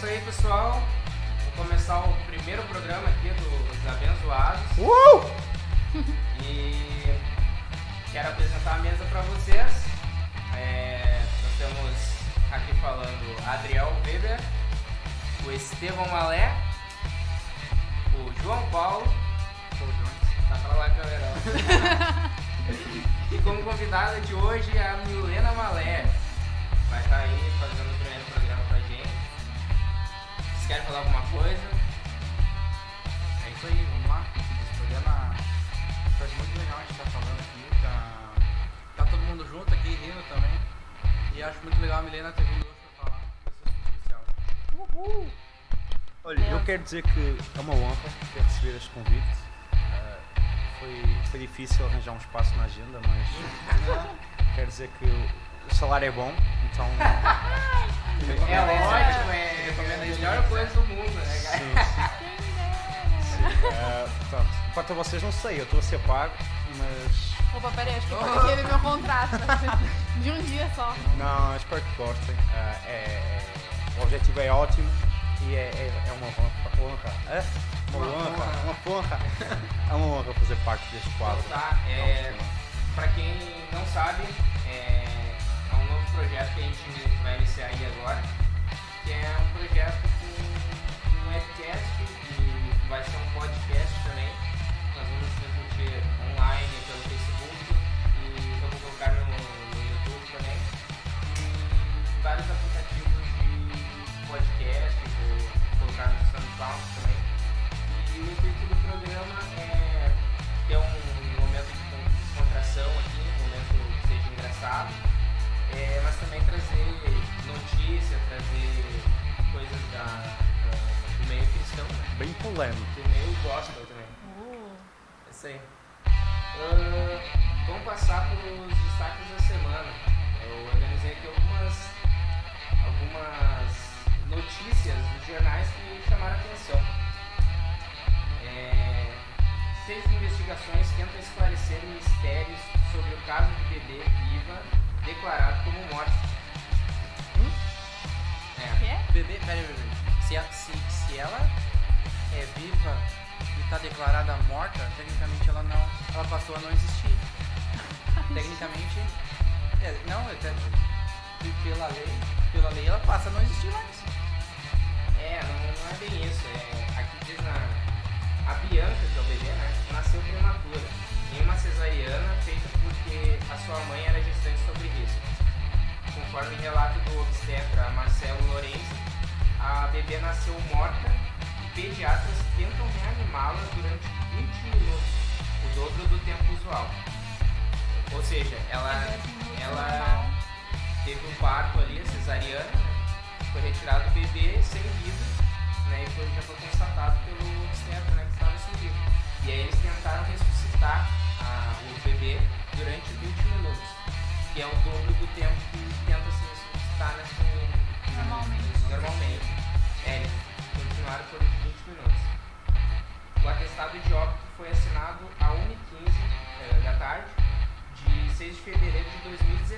isso aí, pessoal. Vou começar o primeiro programa aqui dos Abençoados. Uh! E quero apresentar a mesa para vocês. É, nós temos aqui falando Adriel Weber, o Estevão Malé, o João Paulo. Jones, tá pra lá, galera. e como convidada de hoje a Milena Malé. Vai estar aí fazendo o primeiro programa pra gente. Vocês querem falar alguma coisa? É isso aí, vamos lá. Esse programa faz muito legal a gente estar falando aqui. Tá, tá todo mundo junto aqui rindo também. E acho muito legal a Milena ter vindo hoje pra falar desse assunto especial. Uhul! Olha, eu quero dizer que é uma honra ter recebido este convite. Ah, foi, foi difícil arranjar um espaço na agenda, mas quero dizer que o salário é bom, então. É ótimo, é a melhor coisa do mundo, né, Sim, cara? sim. Ah, portanto, quanto a vocês, não sei, eu estou a ser pago, mas. Opa, peraí, acho que aquele é meu contrato. De um dia só. Não, espero que gostem. Ah, é- é- o objetivo é ótimo e é, é- é uma honra. honra. É? Uma, Uma honra, honra. uma honra. É uma honra fazer parte deste quadro. Tá, é, pra quem não sabe, é, é um novo projeto que a gente vai iniciar aí agora, que é um projeto com um webcast e vai ser um podcast também. Nós vamos transmitir online pelo Facebook e eu vou colocar no, no YouTube também. E vários aplicativos de podcast,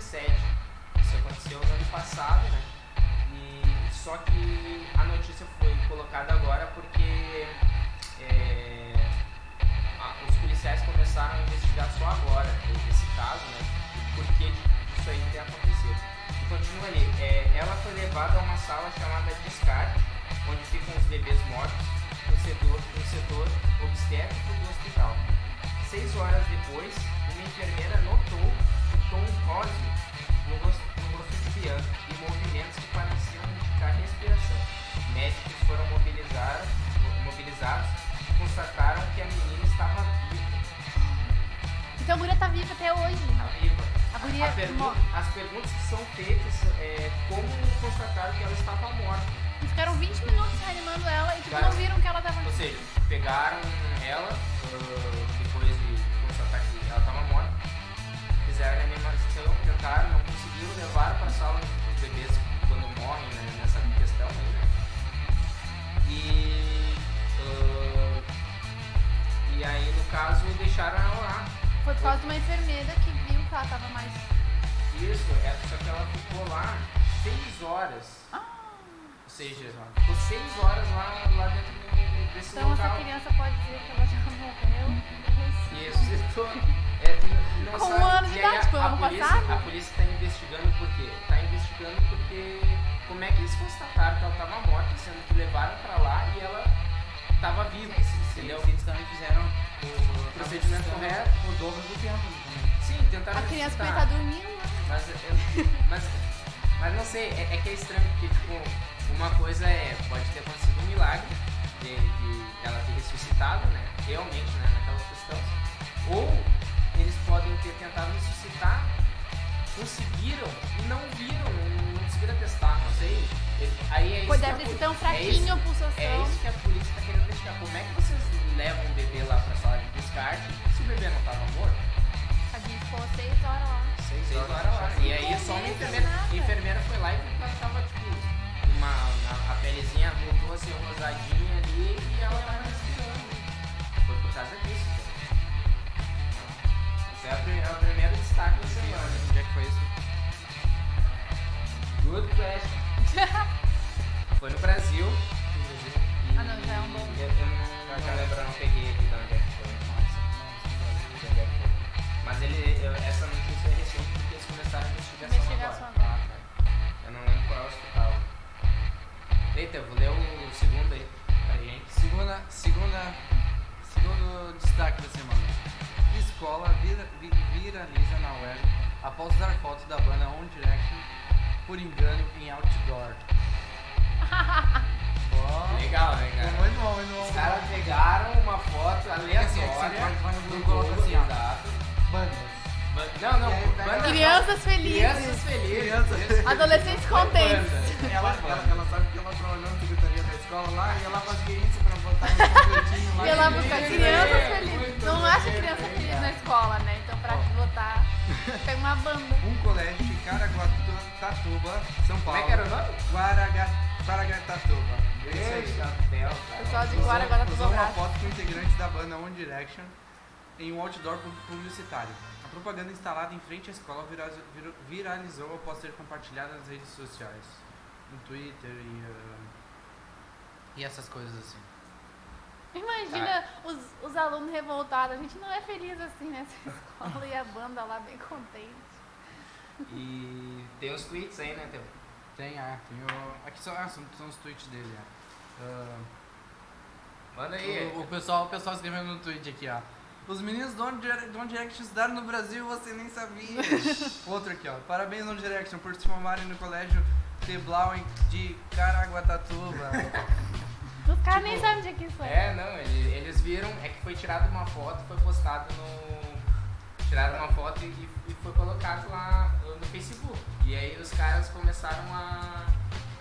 2017. Isso aconteceu no ano passado, né? E só que a notícia foi colocada agora porque eh, a- os policiais começaram a investigar só agora esse caso, né? O porquê de- disso aí ter acontecido. E continua ali. eh, ela foi levada a uma sala chamada descarte, onde ficam os bebês mortos, no setor, no setor obstétrico do hospital. Seis horas depois, uma enfermeira notou tom rosa no rosto, no rosto de Bianca e movimentos que pareciam indicar respiração. Médicos foram mobilizados, mobilizados e constataram que a menina estava viva. Então a guria tá viva até hoje. Está viva. A guria A pergu- as perguntas que são feitas é como constataram que ela estava morta. E ficaram 20 minutos reanimando ela e tipo, Cara, não viram que ela tava. Ou seja, pegaram ela ah, fizeram a reanimação, tentaram, não conseguiram, levaram para a sala os bebês quando morrem né, nessa questão aí, né? E, ah, e aí, no caso, deixaram ela lá. Foi por causa de uma enfermeira que viu que ela tava mais. Isso, é, só que ela ficou lá seis horas. Ah, dias lá. Ficou seis horas lá, lá dentro do- desse Então essa local. criança pode dizer que ela já morreu. E ressuscitou. Não Com sabe- um ano de e aí idade, a, a ano polícia, passado? A polícia tá investigando por quê? Tá investigando porque. Como é que eles constataram que ela tava morta, sendo que levaram pra lá e ela tava viva? Entendeu? Entendeu? Eles também fizeram o, o Procedimento correto. O dobro do tempo também. Sim, tentaram A criança podia ressuscitar. estar dormindo, né? Mas, eu, mas, mas não sei, é, é que é estranho, porque tipo, uma coisa é, pode ter acontecido um milagre de, de ela ter ressuscitado, né? Realmente, né, naquela questão. Ou eles podem ter tentado ressuscitar, conseguiram e não viram, não, conseguiram testar, não sei. Aí é a ter sido tão é fraquinho isso- a pulsação. É isso que a polícia tá querendo investigar. Como é que vocês levam um bebê lá pra sala de descarte se o bebê não tava morto? A gente ficou seis horas lá. Seis horas lá. E aí só uma enfermeira, nada. a enfermeira foi lá e viu que ela tava, tipo, uma, a, a pelezinha voltou a ser rosadinha ali e ela tava respirando. Foi por causa disso. É o primeiro destaque da semana. Onde é que foi isso? Good question. Foi no Brasil. E- Ah, não, já é um bom. Eu, eu não, não lembro, eu não peguei aqui de onde é que foi. De onde é que foi. Mas ele, eu- essa notícia é recente porque eles começaram a investigação, Investigação agora. agora. Ah, tá. Eu não lembro qual é o hospital. Eita, eu vou ler o segundo aí pra gente. Segunda, segunda, segundo destaque da semana. Escola vira- vi- viraliza na web após usar fotos da banda One Direction por engano em outdoor. Ó, Legal, né, cara? Muito bom, muito bom. Os caras pegaram uma foto aleatória. do Google, Google, assim, ó. Bandas. Ban- Não, não, aí pega- banda não. Crianças felizes. Crianças felizes. Crianças. Adolescentes contentes. Ela, ela, ela sabe que ela trabalhou na secretaria da escola lá e ela fazia isso pra botar no completinho lá. E- buscar Muito crianças felizes. Não acha criança feliz na escola, né? Então pra votar, pega uma banda. Um colégio de Caraguatatuba, São Paulo. Como é que era o nome? Guaraga, Guaragatatuba. Eita, cara. Pessoal de Usou- Guara agora tá Usou uma foto com integrantes da banda One Direction em um outdoor pu- publicitário. A propaganda instalada em frente à escola vira- vir- viralizou após ser compartilhada nas redes sociais. No Twitter e... ah, e essas coisas assim. Imagina os, os alunos revoltados. A gente não é feliz assim nessa escola e a banda lá bem contente. E tem os tweets aí, né, Theo? Tem, ah, tem o... Aqui são, ah, são, são os tweets dele, ah. Ah, Manda aí. O, o pessoal, o pessoal escrevendo no tweet aqui, ó. Os meninos do One Direction estudaram no Brasil, você nem sabia. Outro aqui, ó. Parabéns, One Direction, por se formarem no colégio The Blauen de Caraguatatuba. Os caras nem Tipo, sabem onde é que isso é. Não, ele- eles viram, é que foi tirada uma foto, foi postado no. Tiraram uma foto e, e foi colocado lá no Facebook. E aí os caras começaram a,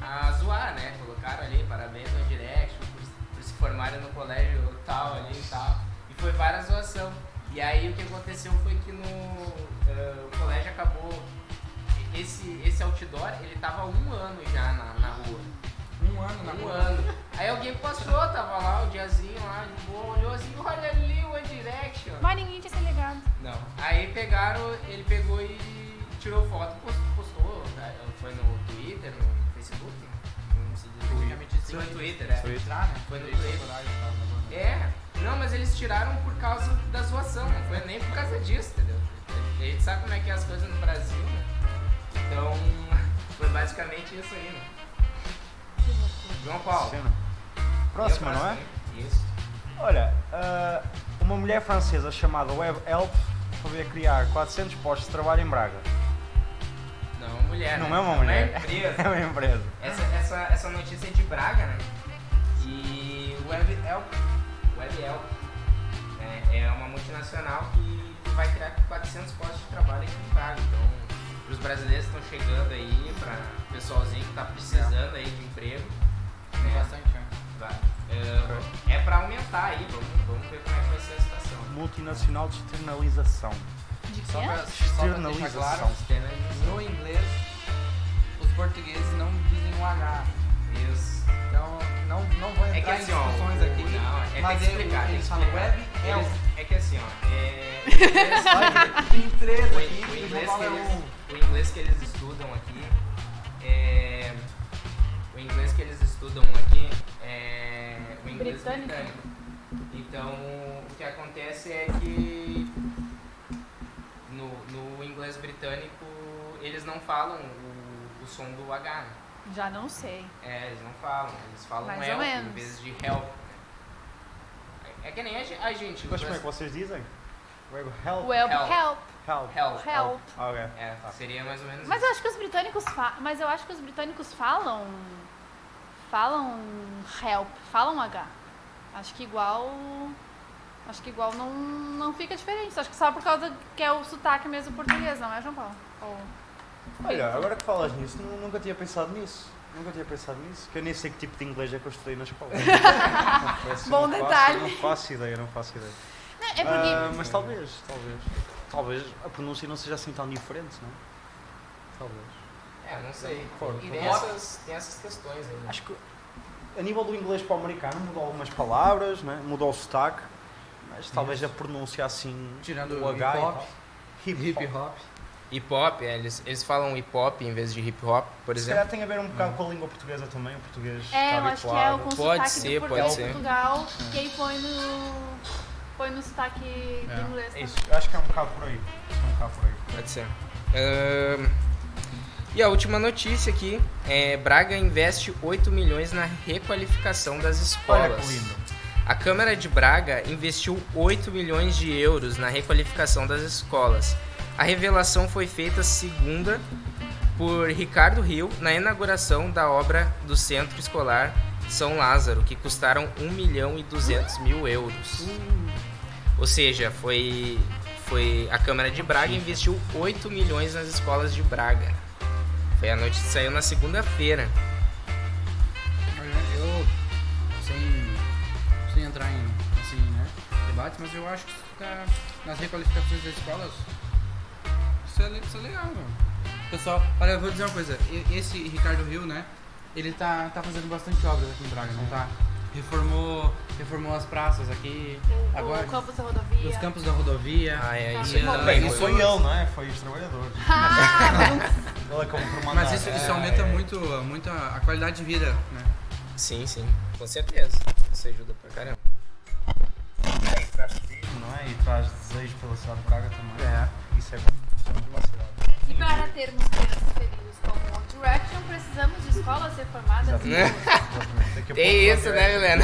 a zoar, né? Colocaram ali, parabéns no direct, por, por se formarem no colégio tal ali e tal. E foi várias zoação. E aí o que aconteceu foi que no. eh, o colégio acabou. Esse, esse outdoor, ele tava há um ano já na, na rua. Um ano na Um rua. ano. Aí alguém passou, tava lá o diazinho lá, de boa, olhou assim, olha ali o One Direction. Mas ninguém tinha se ligado. Não. Aí pegaram, ele pegou e tirou foto, pos- postou, tá? foi no Twitter, no Facebook, não sei dizer. Praticamente sim. Foi no Twitter, é. Foi né? Foi no Twitter. É, não, mas eles tiraram por causa da zoação, não foi nem por causa disso, entendeu? A gente sabe como é que é as coisas no Brasil, né? Então, foi basicamente isso aí, né? João Paulo. Cena. Próxima, não é? Isso. Olha, ah, uma mulher francesa chamada Web Help foi a criar 400 postos de trabalho em Braga. Não, é uma mulher. Não né? é uma mulher. É uma empresa. É uma empresa. essa, essa, essa notícia é de Braga, né? E o Web Help, Web Help é, é uma multinacional que vai criar 400 postos de trabalho aqui em Braga. Então, para os brasileiros que estão chegando aí, para o pessoalzinho que está precisando aí de emprego, né? bastante, né? Vai. É, é para aumentar aí, vamos, vamos ver como é que vai ser a situação. Multinacional de externalização. De Só pra, só pra deixar Externalização. claro, no inglês, os portugueses não dizem o H. Isso. Então, não, não vou entrar É que assim, em ó, discussões o- aqui. não, é que mas tem que explicar, eles falam web, é Eles- um. É que assim, ó, é, o inglês, Olha, tem três o, aqui, o inglês que é eles, um. o inglês que eles estudam aqui é o inglês que eles britânico. britânico. Então, o que acontece é que no, no inglês britânico eles não falam o, o som do H. né? Já não sei. É, eles não falam, eles falam Mais help em vez de help. né? É é que nem a ge- a gente. o Mas como é que vocês dizem? O verbo help. O help, Help. help, Help. Help. help. Ah, ok. É, seria mais ou menos Mas isso. eu acho que os britânicos fa mas eu acho que os britânicos falam falam help, falam H. Acho que igual acho que igual não, não fica diferente. Acho que só por causa que é o sotaque mesmo português, não é, João Paulo? Ou- Olha, agora que falas nisso, nu- nunca tinha pensado nisso. Nunca tinha pensado nisso. Que eu nem sei que tipo de inglês é que eu estudei na escola. Bom não faço- detalhe. não faço ideia, não faço ideia. Não, é porque Ah, mas talvez, talvez. Talvez a pronúncia não seja assim tão diferente, não? Talvez. É, não sei. E tem essas, tem essas questões aí. né? Acho que a nível do inglês para o americano mudou algumas palavras, né? mudou o sotaque, mas talvez a pronúncia assim. Tirando o H hip-hop. tal. Hip, Hip hop. hop. Hip hop, é, eles, eles falam hip hop em vez de hip hop, por Se exemplo. calhar tem a ver um bocado com a língua portuguesa também, o português é, está eu acho que é o com Pode sotaque ser, do pode ser. Portugal e aí põe no põe no sotaque do É. inglês. É também. isso, eu acho que é um bocado por aí. Que é um bocado por aí. Pode ser. Ahn, e a última notícia aqui é Braga investe 8 milhões na requalificação das escolas. A Câmara de Braga investiu 8 milhões de euros na requalificação das escolas. A revelação foi feita segunda por Ricardo Rio na inauguração da obra do Centro Escolar São Lázaro, que custaram 1 milhão e 200 mil euros. Ou seja, foi, foi a Câmara de Braga investiu 8 milhões nas escolas de Braga. Foi a notícia que saiu na segunda-feira. Eu, sem, sem entrar em assim, né, debates, mas eu acho que tá nas requalificações das escolas, isso é, isso é legal, mano. Pessoal, olha, eu vou dizer uma coisa, esse Ricardo Rio, né, ele tá, tá fazendo bastante obras aqui em Braga, não tá? Reformou, reformou as praças aqui, O, agora o campus da rodovia. os campos da rodovia. Ah, é isso E, ah, também. Bem, não foi ele, não é? Foi os trabalhadores. ele é como por mandar. Mas isso, isso É, aumenta é. muito, muito a a qualidade de vida, né? Sim, sim, com certeza. Isso ajuda pra caramba. E traz turismo, não é? E traz desejo pela cidade de Braga também. É. Isso é bom. Isso é muito bom cidade. E para termos crianças felizes como One Direction, precisamos de escolas reformadas. Exatamente. Daqui a Tem pouco isso, né,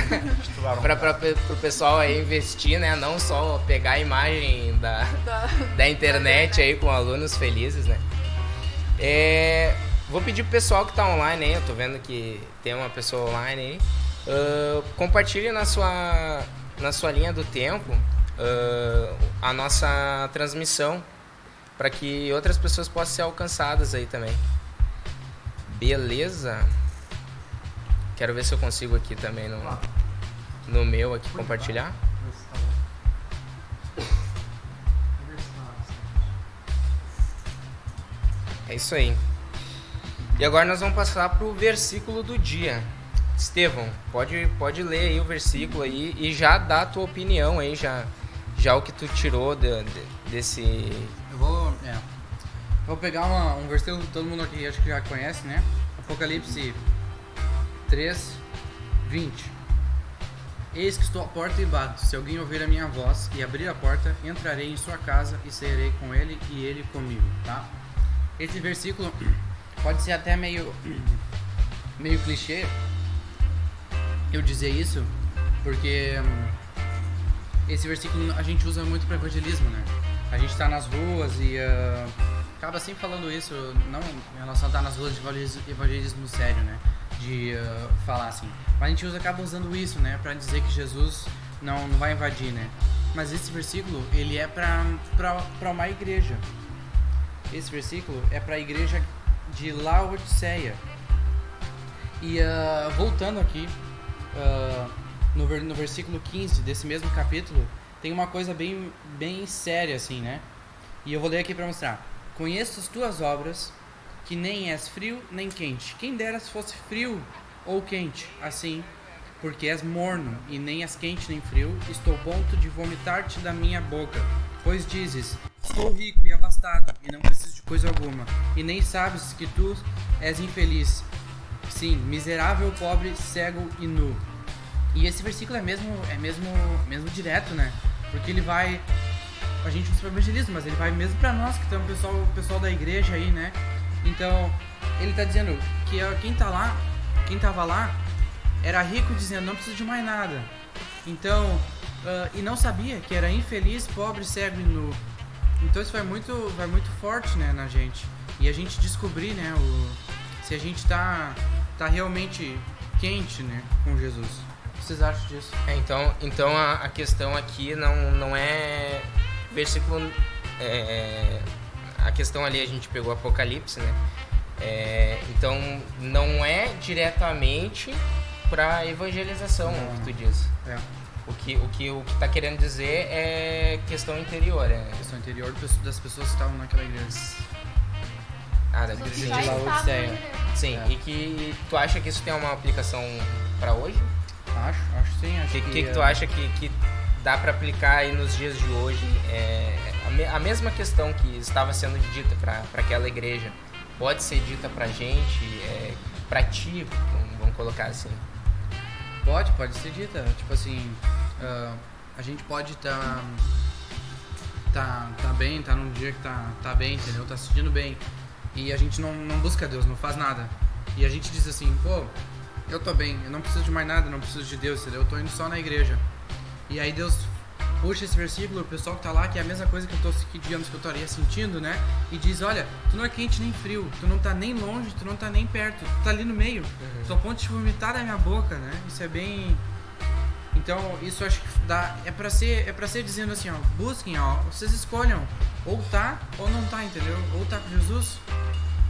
pra, bocado. pra, pro pessoal aí investir, né? Não só pegar a imagem da, Da- da internet aí com alunos felizes, né? É, vou pedir pro pessoal que tá online aí, eu tô vendo que tem uma pessoa online aí. ah, compartilhe na sua, na sua linha do tempo ah, a nossa transmissão para que outras pessoas possam ser alcançadas aí também. Beleza? Quero ver se eu consigo aqui também no, no meu aqui compartilhar. É isso aí. E agora nós vamos passar pro versículo do dia. Estevão, pode, pode ler aí o versículo aí e já dá a tua opinião aí, já, já o que tu tirou de- de- desse. Eu vou, é, vou pegar uma- um versículo que todo mundo aqui acho que já conhece, né? Apocalipse 3, 20. Eis que estou à porta e bato. Se alguém ouvir a minha voz e abrir a porta, entrarei em sua casa e serei com ele e ele comigo, tá? Esse versículo pode ser até meio meio clichê eu dizer isso, porque hum, esse versículo a gente usa muito para evangelismo, né? A gente tá nas ruas e ah, acaba sempre falando isso, não em relação a estar nas ruas de evangelismo sério, né? De ah, falar assim. Mas a gente usa, acaba usando isso, né? Pra dizer que Jesus não, não vai invadir, né? Mas esse versículo, ele é pra uma igreja. Esse versículo é pra igreja de Laodiceia. E ah, voltando aqui, ah, no, no versículo 15 desse mesmo capítulo, tem uma coisa bem, bem séria assim, né? E eu vou ler aqui para mostrar. Conheço as tuas obras, que nem és frio nem quente. Quem dera se fosse frio ou quente, assim, porque és morno e nem és quente nem frio, estou ponto de vomitar-te da minha boca. Pois dizes: Estou rico e abastado, e não preciso de coisa alguma, e nem sabes que tu és infeliz. Sim, miserável, pobre, cego e nu. E esse versículo é mesmo, é mesmo, mesmo direto, né? Porque ele vai. A gente usa para evangelismo, mas ele vai mesmo para nós que estamos pessoal, pessoal da igreja aí, né? Então, ele tá dizendo que quem tá lá, quem tava lá, era rico dizendo não precisa de mais nada. Então, uh, e não sabia que era infeliz, pobre, cego e nu. Então isso vai muito, vai muito forte, né, na gente. E a gente descobrir, né, o, se a gente tá, tá realmente quente, né, com Jesus. O que vocês acham disso? É, então, então a, a, questão aqui não, não é versículo. É, a questão ali a gente pegou Apocalipse, né? É, então não é diretamente para evangelização não. que tu diz. É. O que, o que o que tá querendo dizer é questão interior, é questão interior das pessoas que estavam naquela igreja. Ah, da igreja de Laodiceia. Sim, é. e que tu acha que isso tem uma aplicação para hoje? Acho, acho sim. Acho que, que, que, que tu é. acha que, que dá para aplicar aí nos dias de hoje? É, a, me, a mesma questão que estava sendo dita para aquela igreja pode ser dita pra gente, é, pra ti, vamos colocar assim. Pode, pode ser dita. Tipo assim, uh, a gente pode estar. Tá, tá, tá bem, tá num dia que tá, tá bem, entendeu? Tá se sentindo bem. E a gente não, não busca Deus, não faz nada. E a gente diz assim, pô, eu tô bem, eu não preciso de mais nada, não preciso de Deus, entendeu? Eu tô indo só na igreja. E aí Deus puxa esse versículo, o pessoal que tá lá, que é a mesma coisa que eu tô, que, digamos, que eu estaria sentindo, né? E diz, olha, tu não é quente nem frio, tu não tá nem longe, tu não tá nem perto, tu tá ali no meio. Uhum. Tu a ponto de vomitar da minha boca, né? Isso é bem... Então, isso acho que dá, é para ser, é para ser dizendo assim, ó, busquem, ó, vocês escolham, ou tá ou não tá, entendeu? Ou tá com Jesus,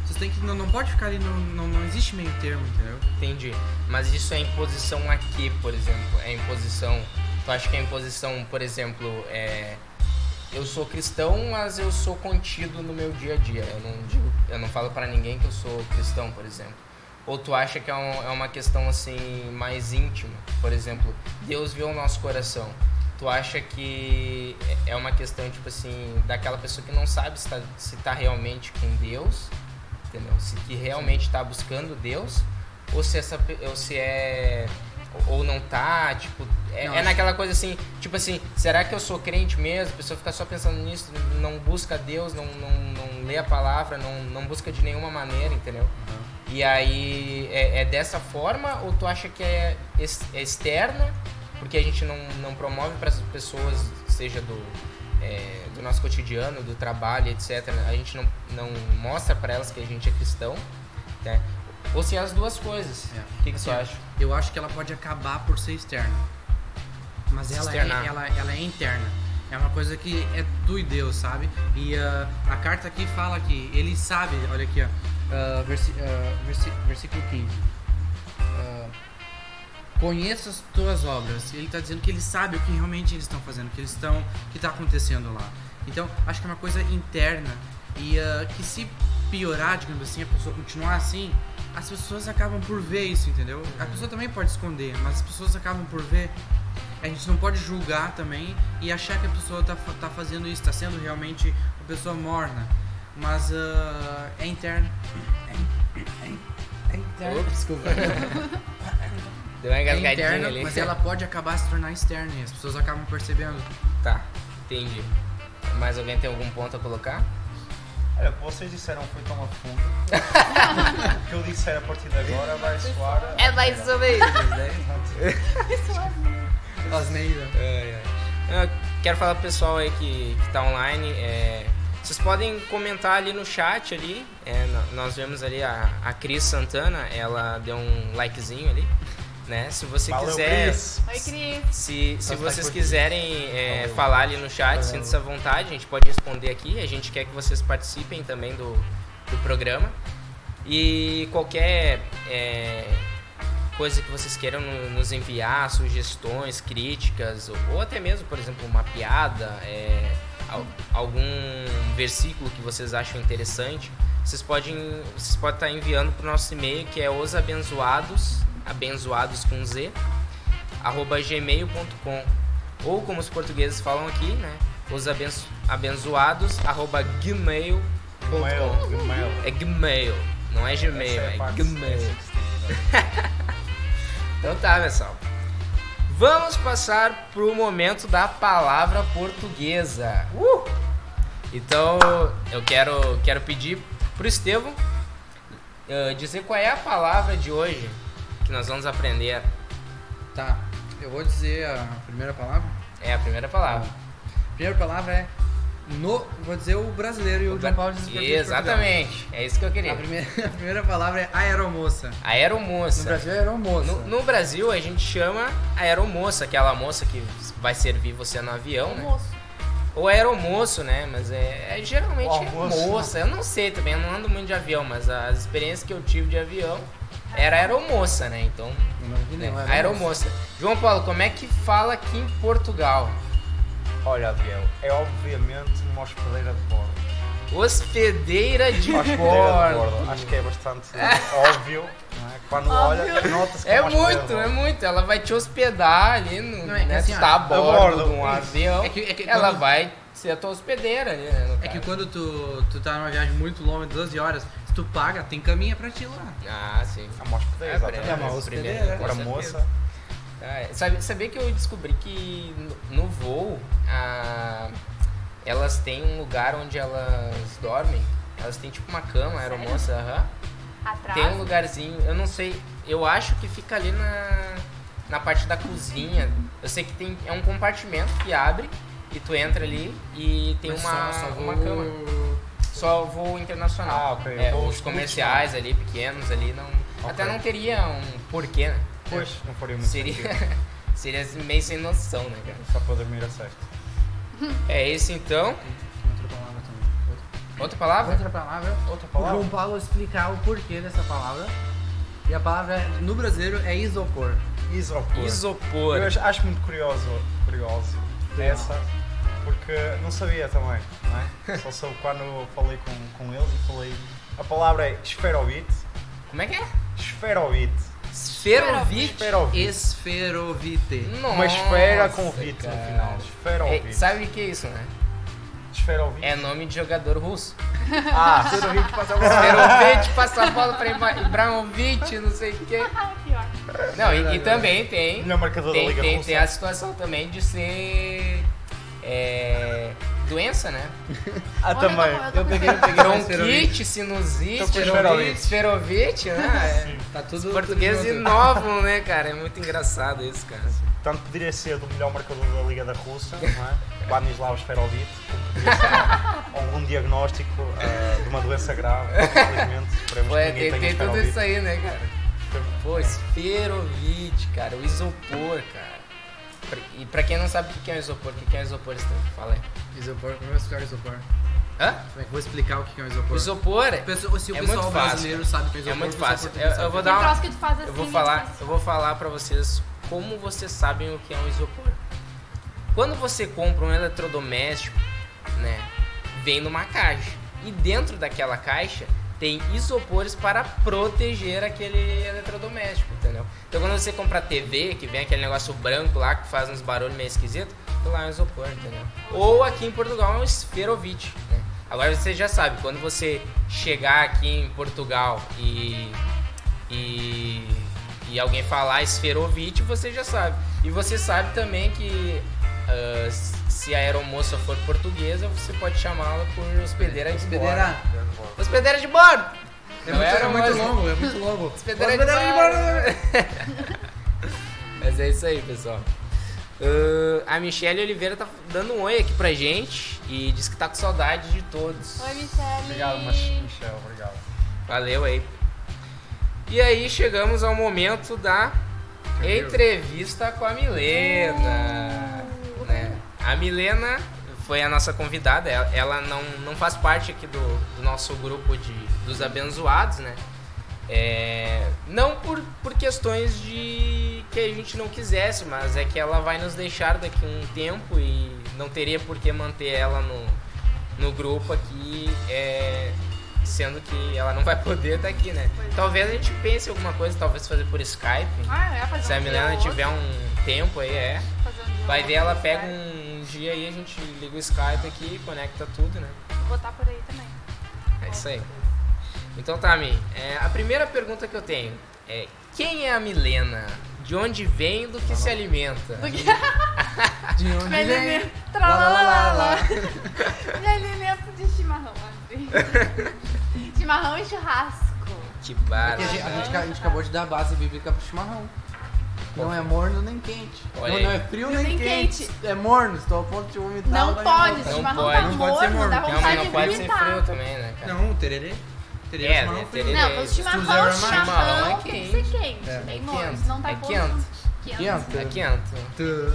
vocês têm que não, não pode ficar ali, não, não, não existe meio termo, entendeu? Entendi. Mas isso é imposição aqui, por exemplo, é imposição Tu acha que a imposição, por exemplo, é eu sou cristão, mas eu sou contido no meu dia a dia. Eu não digo, eu não falo para ninguém que eu sou cristão, por exemplo. Ou tu acha que é, um, é, uma questão assim mais íntima? Por exemplo, Deus vê o nosso coração. Tu acha que é uma questão tipo assim daquela pessoa que não sabe se está tá realmente com Deus, entendeu? Se que realmente está buscando Deus, ou se essa ou se é ou não tá, tipo, é, é naquela coisa assim, tipo assim, será que eu sou crente mesmo? A pessoa fica só pensando nisso, não busca Deus, não, não, não lê a palavra, não, não busca de nenhuma maneira, entendeu? Uhum. E aí, é, é, dessa forma ou tu acha que é, é externa, porque a gente não, não promove para as pessoas, seja do, é, do nosso cotidiano, do trabalho, etc. A gente não, não mostra para elas que a gente é cristão, né? Ou se é as duas coisas. É. O que, que você acha? Eu acho que ela pode acabar por ser externa. Mas ela é, ela, ela é interna. É uma coisa que é tu e Deus, sabe? E uh, a carta aqui fala que ele sabe, olha aqui, ó, uh, versi, uh, versi, versículo 15. Conheça as tuas obras. Ele está dizendo que ele sabe o que realmente eles estão fazendo, o que eles estão, que está acontecendo lá. Então, acho que é uma coisa interna e que se piorar, digamos assim, a pessoa continuar assim, as pessoas acabam por ver isso, entendeu? A pessoa também pode esconder, mas as pessoas acabam por ver. A gente não pode julgar também e achar que a pessoa tá, tá fazendo isso, tá sendo realmente uma pessoa morna. Mas uh, é interno. É, é, é interno. Ops, desculpa. Deu uma é interna, ali. Mas ela pode acabar se tornar externa e as pessoas acabam percebendo. Tá, entendi. Mais alguém tem algum ponto a colocar? Olha, o que vocês disseram foi tão a fundo. o que eu disser a partir de agora vai soar. É mais ou menos. Asneira. É, é. Quero falar pro pessoal aí que, que tá online. É, vocês podem comentar ali no chat ali. É, nós vemos ali a, a Cris Santana, ela deu um likezinho ali né? Se você Valeu, quiser. Cris. Oi, Cris. Se, se vocês quiserem é, falar ali no chat, sinta-se à vontade, a gente pode responder aqui. A gente quer que vocês participem também do, do programa. E qualquer é, coisa que vocês queiram nos enviar, sugestões, críticas, ou, ou até mesmo, por exemplo, uma piada, é, algum versículo que vocês acham interessante, vocês podem, vocês podem estar enviando para o nosso e-mail que é osabençoados abençoados com Z, arroba gmail.com. Ou como os portugueses falam aqui, né? Os abenço abençoados, arroba gmail.com. É gmail, não é gmail, é, é gmail. então tá, pessoal. Vamos passar pro momento da palavra portuguesa. Uh! Então, eu quero, quero pedir pro Estevão uh, dizer qual é a palavra de hoje que nós vamos aprender. Tá, eu vou dizer a primeira palavra. É a primeira palavra. A primeira palavra é no, vou dizer o brasileiro e o, o João Paulo diz Exatamente, é isso que eu queria. A primeira, a primeira palavra é aeromoça. Aeromoça. No Brasil é aeromoça. No, no, Brasil a gente chama aeromoça, aquela moça que vai servir você no avião, né? Ou aeromoço, né? Mas é, é geralmente é moça. Eu não sei também, eu não ando muito de avião, mas as experiências que eu tive de avião era aeromoça, né? Então. Não, não, né? Aeromoça. João Paulo, como é que fala aqui em Portugal? Olha, Biel, é obviamente uma hospedeira de bordo. Hospedeira de bordo. Acho que é bastante óbvio. É? Quando olha, nota-se que é, é muito, é muito. Ela vai te hospedar ali no. Não, é né, assim, tá a bordo de um avião. É que, é que ela quando... vai ser a tua hospedeira ali, né? É que quando tu, tu tá numa viagem muito longa, 12 horas, tu paga, tem caminha pra ti lá. Ah, sim. É uma hospedeira, exatamente. É uma hospedeira. Agora, moça. Ah, sabe, sabia que eu descobri que no, no voo a, elas têm um lugar onde elas dormem? Elas têm tipo uma cama, aeromoça, aham. Atrás? Tem um lugarzinho, eu não sei, eu acho que fica ali na, na parte da cozinha. Eu sei que tem é um compartimento que abre e tu entra ali e tem Mas uma, só, só uma voo... cama. Só voo internacional. Ah, ok. É, os comerciais ali, pequenos ali, não. Okay. Até não teria um porquê, né? Pois, não faria muito Seria, seria meio sem noção, né, cara? Só pra dormir a sexta. É esse então. Outra palavra também. Outra palavra? Outra palavra. O João Paulo explicar o porquê dessa palavra. E a palavra é, no brasileiro é isopor. Isopor. Isopor. Eu acho, acho muito curioso, curioso essa, porque não sabia também, não é? Só soube quando falei com, com eles e falei. A palavra é esferovite. Como é que é? Esferovite. Esferovite. Esferovite. Esferovite. Nossa, Uma esfera com vite cara. no final. Esferovite. É, sabe o que é isso, né? Esferovite. É nome de jogador russo. Ah, Esferovite passa a bola. Esferovite passa a bola pra Ibrahimovic, não sei o quê. Pior. Não, e, e também tem. Tem, da Liga tem, tem a situação também de ser. É, doença, né? Ah, Olha, também. eu tô- Eu peguei, eu peguei Bronquite, sinusite, esferovite. esferovite, né? Sim. Tá tudo. Os portugueses tudo junto. inovam, né, cara? É muito engraçado isso, cara. Tanto poderia ser do melhor marcador da Liga da Rússia, não é? Banislav Esferovite, como poderia ser algum diagnóstico eh, de uma doença grave. Infelizmente, esperemos Ué, que ninguém tem, tudo isso aí, né, cara? Pô, esferovite, cara. O isopor, cara. Pra- E pra quem não sabe o que é um isopor, o que é um isopor, Stan? Fala aí. Isopor, como é que eu vou explicar o isopor? Hã? Como é que eu vou explicar o que é um isopor? O isopor Pessoa- se o É pessoal muito fácil, brasileiro sabe o que é é isopor, muito o pessoal fácil. Eu, eu vou é. dar uma, troço que tu faz assim. eu vou falar, faz- eu vou falar para vocês como vocês sabem o que é um isopor. Quando você compra um eletrodoméstico, né, vem numa caixa e dentro daquela caixa tem isopores para proteger aquele eletrodoméstico, entendeu? Então quando você compra TV, que vem aquele negócio branco lá que faz uns barulhos meio esquisitos, lá é um isopor, entendeu? Ou aqui em Portugal é um esferovite, né? Agora você já sabe, quando você chegar aqui em Portugal e e, e alguém falar esferovite, você já sabe. E você sabe também que ah, se a aeromoça for portuguesa, você pode chamá-la por hospedeira de Hospedeira. Hospedeira de bordo! É muito, era é muito longo, é muito longo. Hospedeira de bordo! Mas é isso aí, pessoal. Ah, a Michelle Oliveira tá dando um oi aqui pra gente e diz que tá com saudade de todos. Oi, Michelle. Obrigado, Mas- Michel, obrigado. Valeu aí. E aí chegamos ao momento da entrevista com a Milena. né? A Milena foi a nossa convidada, ela, ela não, não faz parte aqui do, do nosso grupo de, dos abençoados, né? É, não por, por questões de que a gente não quisesse, mas é que ela vai nos deixar daqui um tempo e não teria por que manter ela no, no grupo aqui, é, sendo que ela não vai poder estar aqui, né? Talvez a gente pense em alguma coisa, talvez fazer por Skype. Ah, é, fazer Se a um dia Milena tiver um tempo aí, é. um Vai ver, ela pega um dia aí, a gente liga o Skype aqui, conecta tudo, né? Vou botar por aí também. É isso aí. Então tá, Mi. É, a primeira pergunta que eu tenho é: quem é a Milena? De onde vem do que se alimenta. Do que De onde me vem? alimento. Lá, lá, lá, lá, lá. Me alimento de chimarrão, assim. chimarrão e churrasco. Que barato. a, gente, a gente- acabou de dar base bíblica pro chimarrão. Não é morno nem quente. Olha Não, não é frio nem, Nem quente. quente. É morno, estou a ponto de vomitar. Não pode, Não chimarrão pode. tá Não pode ser morno, morno. dá Não, vontade mas não de pode ser vomitar. frio também, né, cara? Não, tererê. Tererê É, chimarrão né, frio. tererê. Não, o Isso, chimarrão. Chimarrão chimarrão é tem que ser quente. É. Bem É morno, quente, senão tá é quente. Quente. É quente. Tu-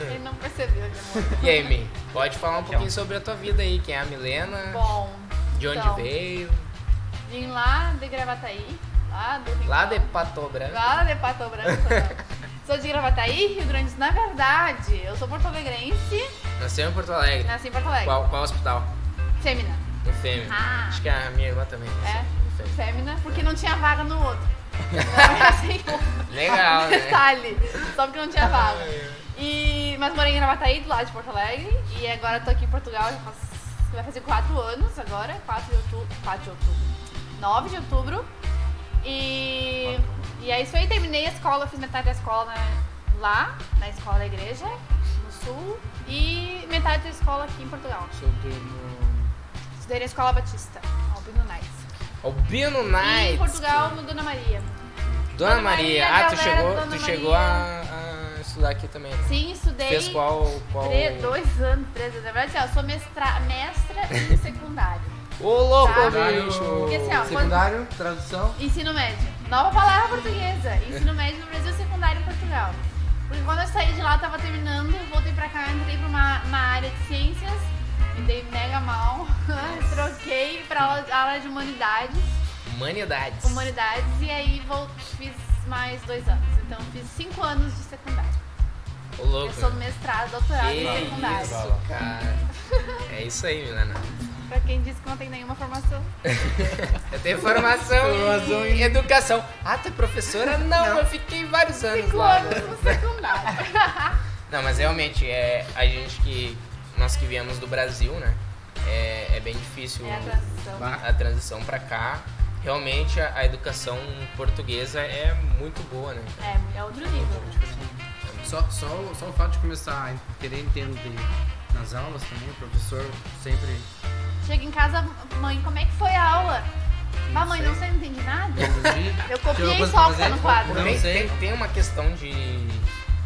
Ele não percebeu, de amor. E aí, Mi? Pode falar um pouquinho sobre a tua vida aí. Quem é a Milena? Bom, De onde então, veio? vim lá de Gravataí, lá do Rio Lá de. Pato Branco. Lá de Pato Branco. Sou de Gravataí, Rio Grande. Na verdade, eu sou porto-alegrense, Nasceu em Porto Alegre. nasci em Porto Alegre. Qual, qual hospital? Fêmea. No Fêmea. Ah. Acho que a minha irmã também. É, no Fêmea. fêmea, porque não tinha vaga no outro. Assim, Legal, né? Detalhe, só porque não tinha vaga. E, mas morei em Gravataí, do lado de Porto Alegre, e agora tô aqui em Portugal, já faz, vai fazer 4 anos agora, 4 de outubro, 4 de outubro, 9 de outubro. E, e é isso aí, terminei a escola, fiz metade da escola lá, na escola da igreja, no sul, e metade da escola aqui em Portugal. Sobre no... Estudei na escola Batista, Albino Nights. Albino E em. Portugal, no Dona Maria. Dona Dona Maria. Maria, Ah, tu chegou, Dona tu Maria. chegou a, a estudar aqui também, né? Sim, estudei. Fez qual... qual... Tre- dois anos, três anos. Na verdade, assim, eu sou mestra, mestra em secundário. Ô, louco, Tá. bicho! Porque assim, ó, Secundário, tradução. Ensino médio. Nova palavra portuguesa. Ensino médio no Brasil, secundário em Portugal. Porque quando eu saí de lá, eu tava terminando, voltei pra cá, entrei pra uma, uma área de ciências, me dei mega mal, troquei pra aula, aula de humanidades, Humanidades. humanidades, e aí vou, fiz mais dois anos. Então, fiz cinco anos de secundário. Ô, louco. Eu sou mestrado, doutorado Que em secundário. isso, cara. É isso aí, Milena. Pra quem disse que não tem nenhuma formação. Eu tenho formação Formação em educação. Ah, tu é professora? Não, eu fiquei vários anos Cinco lá. anos no secundário. Não, mas realmente, é, a gente que. Nós que viemos do Brasil, né? É, é bem difícil É a transição. a transição pra cá. Realmente a, a educação portuguesa é muito boa, né? É, é outro nível. Só, só, o- só o fato de começar a querer entender nas aulas também, o professor sempre. Chega em casa, mãe, como é que foi a aula? Ah, mãe, não sei, não entendi nada. Eu copiei só o que tá no quadro. Não tem, sei. tem, tem uma questão de.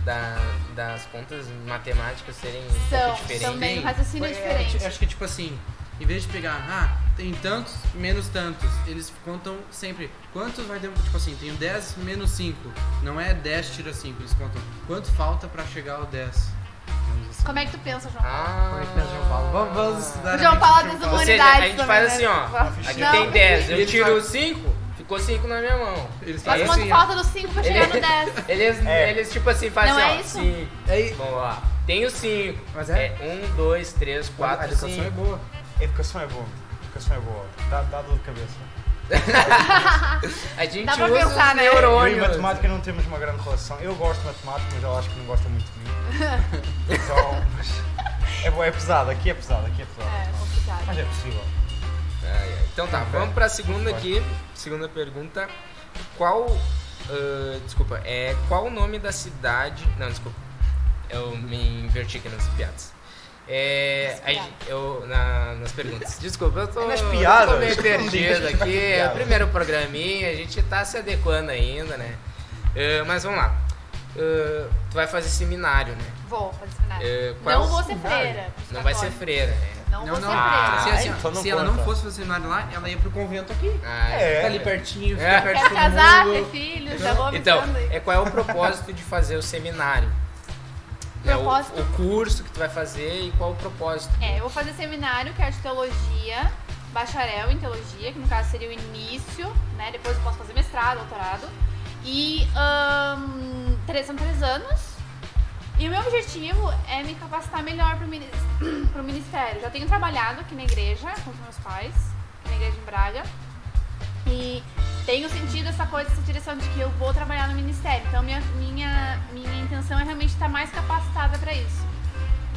Da, das contas matemáticas serem um São, pouco diferentes. também. O raciocínio é diferente. ti- acho que tipo assim, em vez de pegar, ah, tem tantos menos tantos, eles contam sempre quantos vai ter, tipo assim, tenho 10 menos 5. Não é 10 tira 5, eles contam quanto falta pra chegar ao 10. Assim. Como é que tu pensa, João Paulo? Ah, Como é que pensa João Paulo? Vamos, vamos estudar O João a Paulo é do das Ou seja, humanidades a gente também, faz né? assim, ó. Aqui Não. tem 10, eu tiro faz- 5, ficou 5 na minha mão. Eles Mas quanto assim, falta dos 5 pra chegar no Ele- 10? Eles, É. eles tipo assim, fazem Não assim, é ó, isso? Aí, Vamos lá. Tenho 5. Mas é? um, dois, três, a quatro, educação cinco. é boa. Educação é boa. Educação é boa. Dá, dá dor de cabeça. A gente Dá pra usa pensar, os né? Eu e neurônios. matemática não temos uma grande relação. Eu gosto de matemática, mas ela acho que não gosta muito de mim. Então, mas é, boa, é pesado. Aqui é pesado, aqui é pesado. É, complicado. Mas é possível. Ai, ai. Então tá, vamos pra segunda aqui. Segunda pergunta. Qual. ah, desculpa, é. Qual o nome da cidade. Não, desculpa. Eu me inverti aqui nas piadas. É. Eu. na- nas perguntas. Desculpa, eu tô. É nas eu piadas. Tô meio perdido aqui. É o primeiro programinha, a gente tá se adequando ainda, né? Ah, mas vamos lá. Ah, tu vai fazer seminário, né? Vou fazer seminário. Qual- Não vou ser freira. Não vai ser freira, né? Não, vou ser Ah, se, assim, então não se ela conta. não fosse fazer seminário lá, ela ia pro convento aqui. Ah, É. Fica ali pertinho, fica É. perto Quero casar, mundo. ter filhos, já vou Então, é, qual é o propósito de fazer o seminário? É o, o curso que tu vai fazer e qual o propósito? É, eu vou fazer seminário, que é de teologia, bacharel em teologia, que no caso seria o início, né? Depois eu posso fazer mestrado, doutorado. E ahn, três, são três anos. E o meu objetivo é me capacitar melhor pro, minis- pro ministério. Já tenho trabalhado aqui na igreja com os meus pais, na igreja em Braga. E tenho sentido essa coisa, essa direção de que eu vou trabalhar no ministério. Então minha, minha, minha intenção é realmente estar mais capacitada para isso.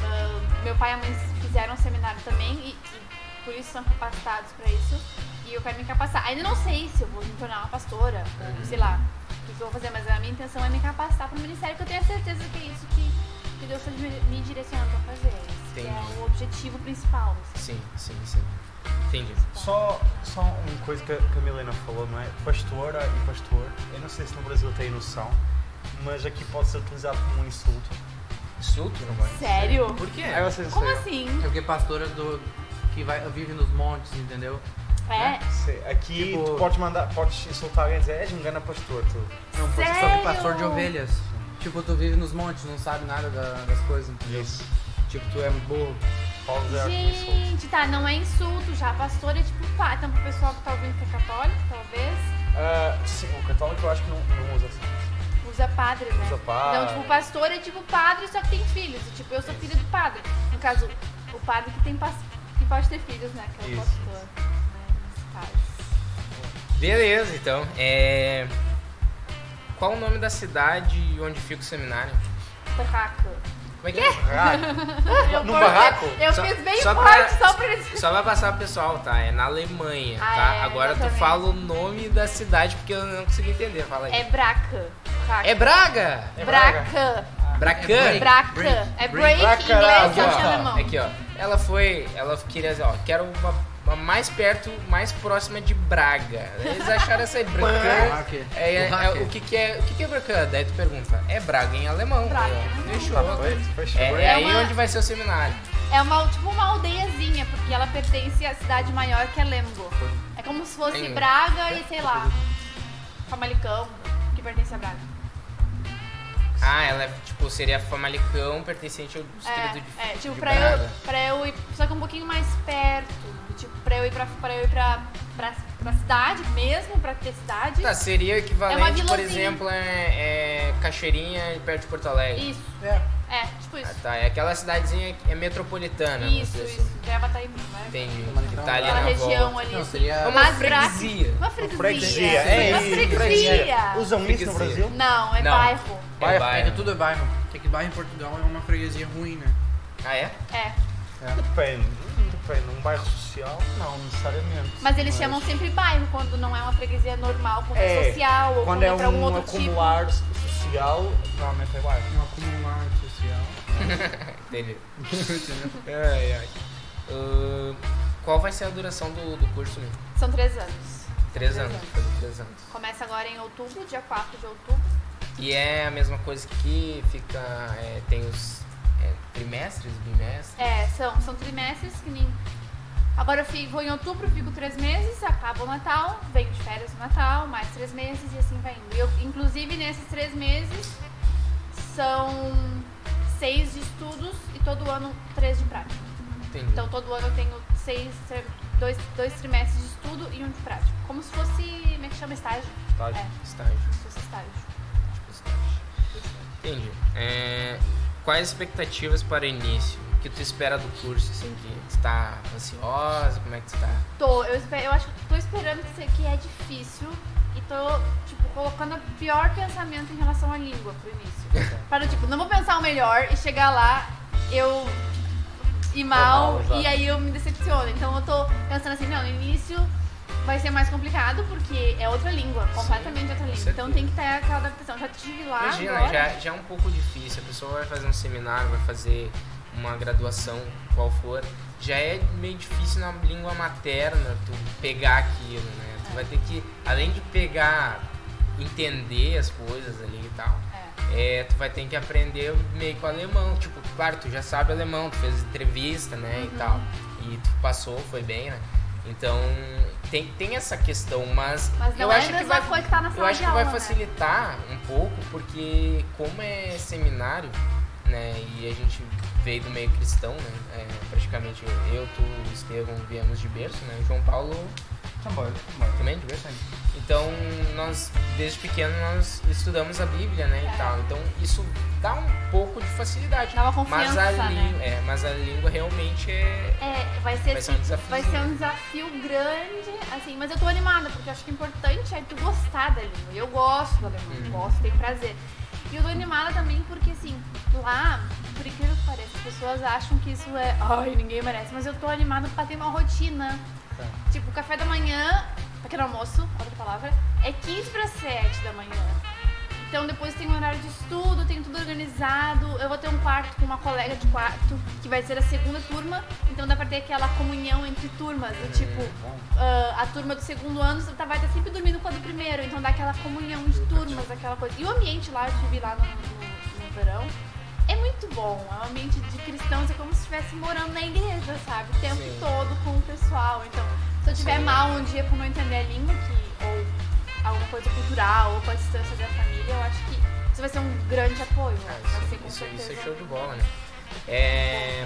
Ah, meu pai e a mãe fizeram um seminário também e, e por isso são capacitados para isso. E eu quero me capacitar. Ainda não sei se eu vou me tornar uma pastora, ou sei lá. que, que eu vou fazer, mas a minha intenção é me capacitar para o ministério, que eu tenho a certeza que é isso que, que Deus está me direcionando para fazer. Esse é o objetivo principal. assim. Sim, sim, sim. Entendi. Só, só uma coisa que a, que a Milena falou, não é? Pastora e pastor, eu não sei se no Brasil tem noção, mas aqui pode ser utilizado como um insulto. Insulto? Sério? Por quê? Aí vocês Como sei- assim? É porque pastora do. que vai, vive nos montes, entendeu? É? sei, Aqui Tipo- tu podes mandar, podes insultar alguém e dizer, és um gana pastor, tu. Não, pode ser só Sério? que pastor de ovelhas. Tipo, tu vive nos montes, não sabe nada da- das coisas, entendeu? Isso. Tipo, tu é burro. Gente, tá, não é insulto já. Pastor é tipo pá. Então, pro pessoal que tá ouvindo que é católico, talvez, Ah, sim, o católico eu acho que não, não usa assim. usa padre, né? Usa padre. Então, tipo, o pastor é tipo padre, só que tem filhos. Tipo, eu sou filha do padre. No caso, o padre que tem que pode ter filhos, né? Que é o Isso. pastor. Né? Beleza, então. É... Qual o nome da cidade onde fica o seminário? Barraca. Como é que é? Eu No forcei- barraco? Eu Só- fiz bem só forte, pra- só pra eles. Só vai passar pro pessoal, tá? É na Alemanha, Ah, tá? é, Agora tu exatamente. fala o nome da cidade porque eu não consegui entender. Fala aí. É Braca. Braca. É Braga! É Braca. Bracan? break. Braca. break, É break. break, Pra inglês caralho, e Aqui, ó. alemão. Aqui, ó. Ela foi. Ela queria dizer, ó, quero uma mais perto, mais próxima de Braga. Eles acharam essa aí. Hacker. É, é, O é, hacker. o que, que é o que, que é Bracan? Daí tu pergunta, é Braga em alemão. Braga. Fechou. Fechou. É, é É aí uma- onde vai ser o seminário. É uma, tipo uma aldeiazinha, porque ela pertence à cidade maior que é Lemgo. É como se fosse Braga e, sei lá, Famalicão, que pertence a Braga. Ah, ela é, tipo, seria Famalicão, pertencente ao distrito de, É, é tipo, de pra Braga. eu, pra eu ir, só que um pouquinho mais perto. Tipo, pra eu ir pra, pra, eu ir pra, pra, pra cidade mesmo, pra ter cidade. Tá, seria É equivalente, uma por exemplo, é, é Cachoeirinha perto de Porto Alegre. Isso, É. é, tipo Ah, isso. tá, é aquela cidadezinha que é metropolitana. Isso, isso. assim. Gravataí, né? Entendi. Famalicão, Tá ali Aquela na região volta. ali. Não, assim. seria. Uma Mas freguesia. Uma freguesia. Freguesia, é Uma isso. freguesia. Usam isso no. Brasil? Não, é Não. bairro. É Bairro. É bairro. que tudo é bairro. É que bairro em Portugal é uma freguesia ruim, né? Ah, é? É. Depende. Depende. Um bairro social, não necessariamente. Mas eles chamam sempre bairro quando não é uma freguesia normal, quando é, É, social ou Quando quando é um um outro tipo. acumular social, normalmente é bairro. Um acumular social. Entendi. Ai, ai. Ah, qual vai ser a duração do, do curso? São três anos. Três Três anos. anos. Três anos. Começa agora em outubro, dia 4 de outubro. E é a mesma coisa que fica. é, tem os é, trimestres, bimestres. É, são, são trimestres que nem. Agora eu fico, vou em outubro, fico três meses, acaba o Natal, venho de férias no Natal, mais três meses e assim vai indo. Eu, inclusive, nesses três meses são seis de estudos e todo ano três de prática. Entendi. Então todo ano eu tenho seis, dois, dois trimestres de estudo e um de prática. Como se fosse, como é que chama estágio? Estágio. É, Estágio. como se fosse estágio. tipo, estágio. Entendi. É, quais as expectativas para o início? Que tu espera do curso? Assim, que tu tá ansiosa? Como é que tu tá? Tô, eu, eu acho que tô esperando que, que é difícil e tô, tipo, colocando o pior pensamento em relação à língua pro início. Para, tipo, não vou pensar o melhor e chegar lá, eu ir mal mal, e aí eu me decepciono. Então eu tô pensando assim, não, no início vai ser mais complicado porque é outra língua, completamente outra língua. Então tem que ter aquela adaptação. Já tive lá Imagina, agora. já, já é um pouco difícil. A pessoa vai fazer um seminário, vai fazer uma graduação, qual for. Já é meio difícil na língua materna tu pegar aquilo, né? Tu vai ter que, além de pegar, entender as coisas ali e tal, É. é, tu vai ter que aprender meio com alemão. Tipo, claro, tu já sabe alemão, tu fez entrevista, né, Uhum. e tal. E tu passou, foi bem, né? Então, tem, tem essa questão, mas, Mas eu é acho a que vai tá eu acho que vai aula, né? facilitar um pouco, porque como é seminário, né, e a gente veio do meio cristão, né, é, praticamente eu, tu, o Estevão viemos de berço, né, o João Paulo Também, também. também de berço. Então, nós, desde pequeno, nós estudamos a Bíblia, né, É. e tal. Então, isso dá um pouco de facilidade. Dá uma mas confiança, a, né? língua, é, mas a língua realmente é... É, vai ser, Vai ser um assim, desafio. vai ser um desafio grande, assim, mas eu tô animada, porque eu acho que o importante é tu gostar da língua. E eu gosto da alemão, Uhum. gosto, tenho prazer. E eu tô animada também porque, assim, lá, por incrível que pareça, as pessoas acham que isso é. Ai, ninguém merece, mas eu tô animada pra ter uma rotina. Tá. Tipo, o café da manhã, pequeno almoço, outra palavra, é 15 para 7 da manhã. Então depois tem um horário de estudo, tem tudo organizado. Eu vou ter um quarto com uma colega de quarto, que vai ser a segunda turma. Então dá pra ter aquela comunhão entre turmas. do tipo, ah, a turma do segundo ano tá- vai estar sempre dormindo com a do primeiro. Então dá aquela comunhão de turmas, aquela coisa. E o ambiente lá, eu tive lá no, no- no verão, é muito bom. É um ambiente de cristãos, é como se estivesse morando na igreja, sabe? O tempo Sim. todo com o pessoal. Então, se eu tiver Sim. mal um dia por não entender a língua, que, ou alguma coisa cultural, ou com a distância da família, eu acho que isso vai ser um grande apoio. Ah, vai ser isso, com isso, certeza. isso é show de bola, né? É,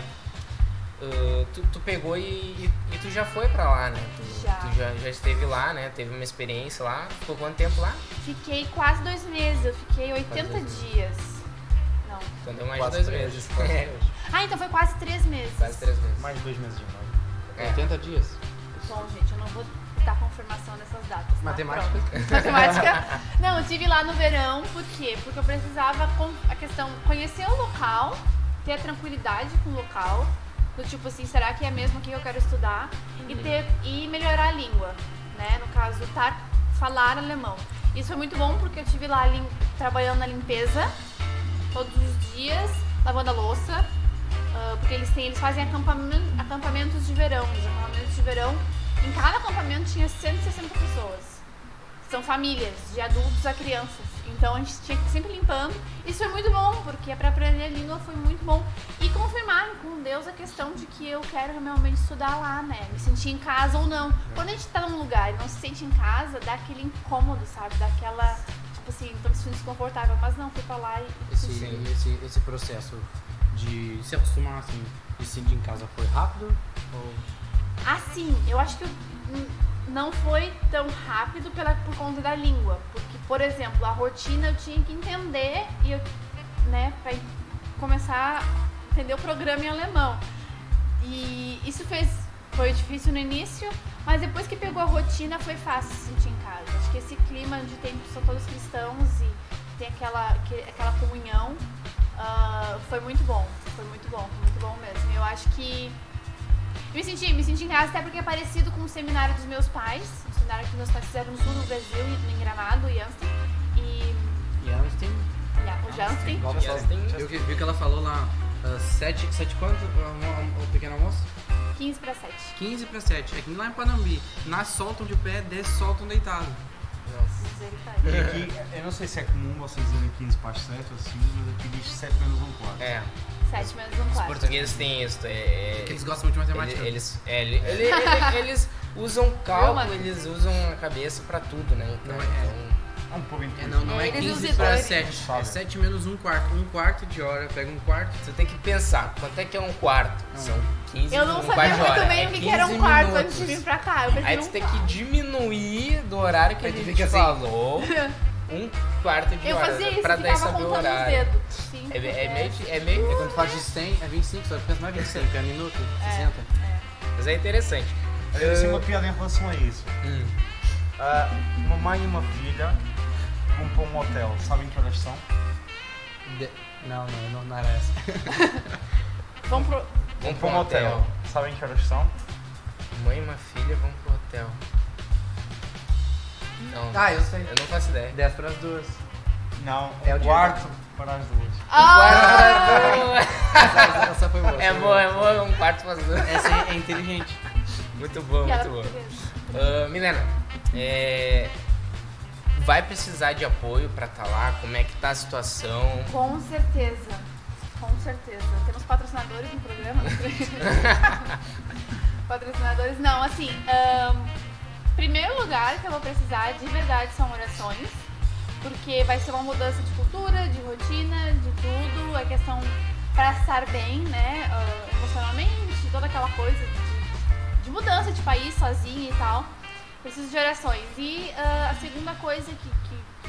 uh, tu, tu pegou e, e, e tu já foi pra lá, né? Tu Já. tu já, já esteve lá, né? Teve uma experiência lá. Ficou quanto tempo lá? Fiquei quase dois meses, eu fiquei 80 dois dias. Não. Então deu mais Quase de dois três, meses. quase É. Ah, então foi quase três meses. quase três meses. Mais de dois meses e meio. É. 80 dias. Bom, gente, eu não vou dar confirmação dessas datas. tá? Matemática. Matemática. Não, eu tive lá no verão, por quê? Porque eu precisava com a questão conhecer o local, ter a tranquilidade com o local, do tipo assim, será que é mesmo aqui que eu quero estudar? E ter e melhorar a língua, né? No caso, tá, falar alemão. Isso foi muito bom porque eu tive lá lim- trabalhando na limpeza todos os dias, lavando a louça, ah, porque eles têm, eles fazem acampamen- acampamentos de verão. Os acampamentos de verão, em cada acampamento tinha 160 pessoas. São famílias, de adultos a crianças. Então a gente tinha que ir sempre limpando. Isso foi muito bom, porque para aprender a língua foi muito bom. E confirmar com Deus a questão de que eu quero realmente estudar lá, né? Me sentir em casa ou não. Quando a gente tá num lugar e não se sente em casa, dá aquele incômodo, sabe? Dá aquela, tipo assim, tô me sentindo desconfortável. Mas não, fui pra lá e Esse, esse, esse processo de se acostumar, assim, de se sentir em casa foi rápido? Ou... Assim, eu acho que não foi tão rápido pela, por conta da língua. Porque, por exemplo, a rotina eu tinha que entender e eu, né, pra começar a entender o programa em alemão. E isso fez, foi difícil no início, mas depois que pegou a rotina foi fácil se sentir em casa. Acho que esse clima de tempo são todos cristãos e tem aquela, que- aquela comunhão. ah, foi muito bom, foi muito bom, foi muito bom mesmo. Eu acho que me senti, me senti em casa até porque é parecido com o seminário dos meus pais. O seminário que meus pais fizeram no sul do Brasil, em Gramado, Amsterdam. E E têm... yeah, o E têm- Eu vi, vi que ela falou lá, uh, 7, sete quanto o, o pequeno almoço? 15 para 7. 15 para 7. É que lá em Panambi, nasce soltam de pé, desce soltam deitado. Nossa. E aqui, eu não sei se é comum vocês dizerem 15 para as 7 ou assim, mas aqui diz 7 menos um quarto. É, 7 menos um os quarto. portugueses têm isso. É, é- Porque eles gostam muito de matemática. Ele- Eles, é, ele- ele- ele- eles usam cálculo, eles usam a cabeça pra tudo, né? Então, Não é- então, É um pouco É, não, não é Eles 15 usam para dois. 7. É Sabe. 7 menos um quarto. Um quarto de hora, pega um quarto. você tem que pensar, quanto é que é um quarto? Não. São 15 Eu não um sabia muito bem é o que que era um 15 quarto minutos. antes de vir pra cá. Eu Aí tu um tem que diminuir do horário que Aí a gente fica assim. falou. Um quarto de Eu hora. fazia isso, pra daí ficava saber o horário. dedos. Cinco, É, é, meio, que- é meio. É quando tu faz de 100, é 25, só que mais 25, é minuto, 60. Mas é interessante. Eu tenho uma piada em relação a isso. Hum. Ah, uma mãe e uma filha vão para um hotel. Sabem que horas são? De- Não, não, não, não era essa. Vamos pro. Vamos para um hotel. Sabem que horas são? Mãe e uma filha vão pro hotel. Não. Ah, eu sei. Eu não faço ideia. 10 para as duas. Não, É o um dia- quarto para as duas. Ah! Essa, essa foi boa. É essa foi boa, é boa, um quarto faz duas. Essa é, é inteligente. Muito bom, muito bom. Ah, Milena, é, vai precisar de apoio pra estar lá? Como é que tá a situação? Com certeza. Com certeza. Temos patrocinadores no programa? patrocinadores? Não, assim. ahn, primeiro lugar que eu vou precisar de verdade são orações. Porque vai ser uma mudança de cultura, de rotina, de tudo. A questão para estar bem, né? ah, emocionalmente, toda aquela coisa de, de mudança de país sozinha e tal. Preciso de orações. E ah, a segunda coisa que,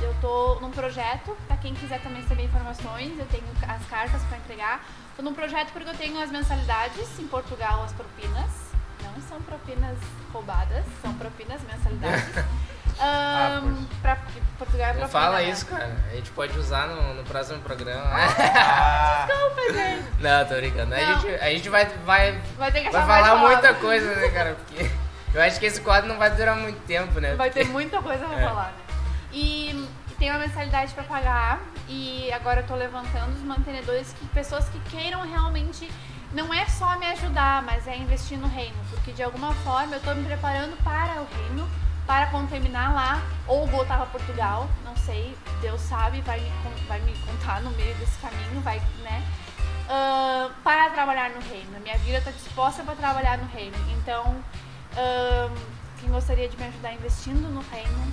que eu tô num projeto, pra quem quiser também saber informações, eu tenho as cartas para entregar. Tô num projeto porque eu tenho as mensalidades em Portugal, as propinas. Não são propinas roubadas, são propinas mensalidades. Ah, Ahn, pra Portugal é Não propina, fala né? isso, cara. A gente pode usar no, no próximo programa. Ah, Desculpa, gente. Não, tô brincando. A Não. gente, a gente vai, vai, Vai vai falar muita coisa, né, cara? Porque eu acho que esse quadro não vai durar muito tempo, né? Vai ter muita coisa pra É. falar, né? E tem uma mensalidade para pagar e agora eu tô levantando os mantenedores que pessoas que queiram realmente não é só me ajudar, mas é investir no reino, porque de alguma forma eu tô me preparando para o reino, para quando terminar lá ou voltar para Portugal, não sei, Deus sabe, vai me, vai me contar no meio desse caminho, vai, né? Uh, para trabalhar no reino. Minha vida está disposta para trabalhar no reino. Então, uh, quem gostaria de me ajudar investindo no reino,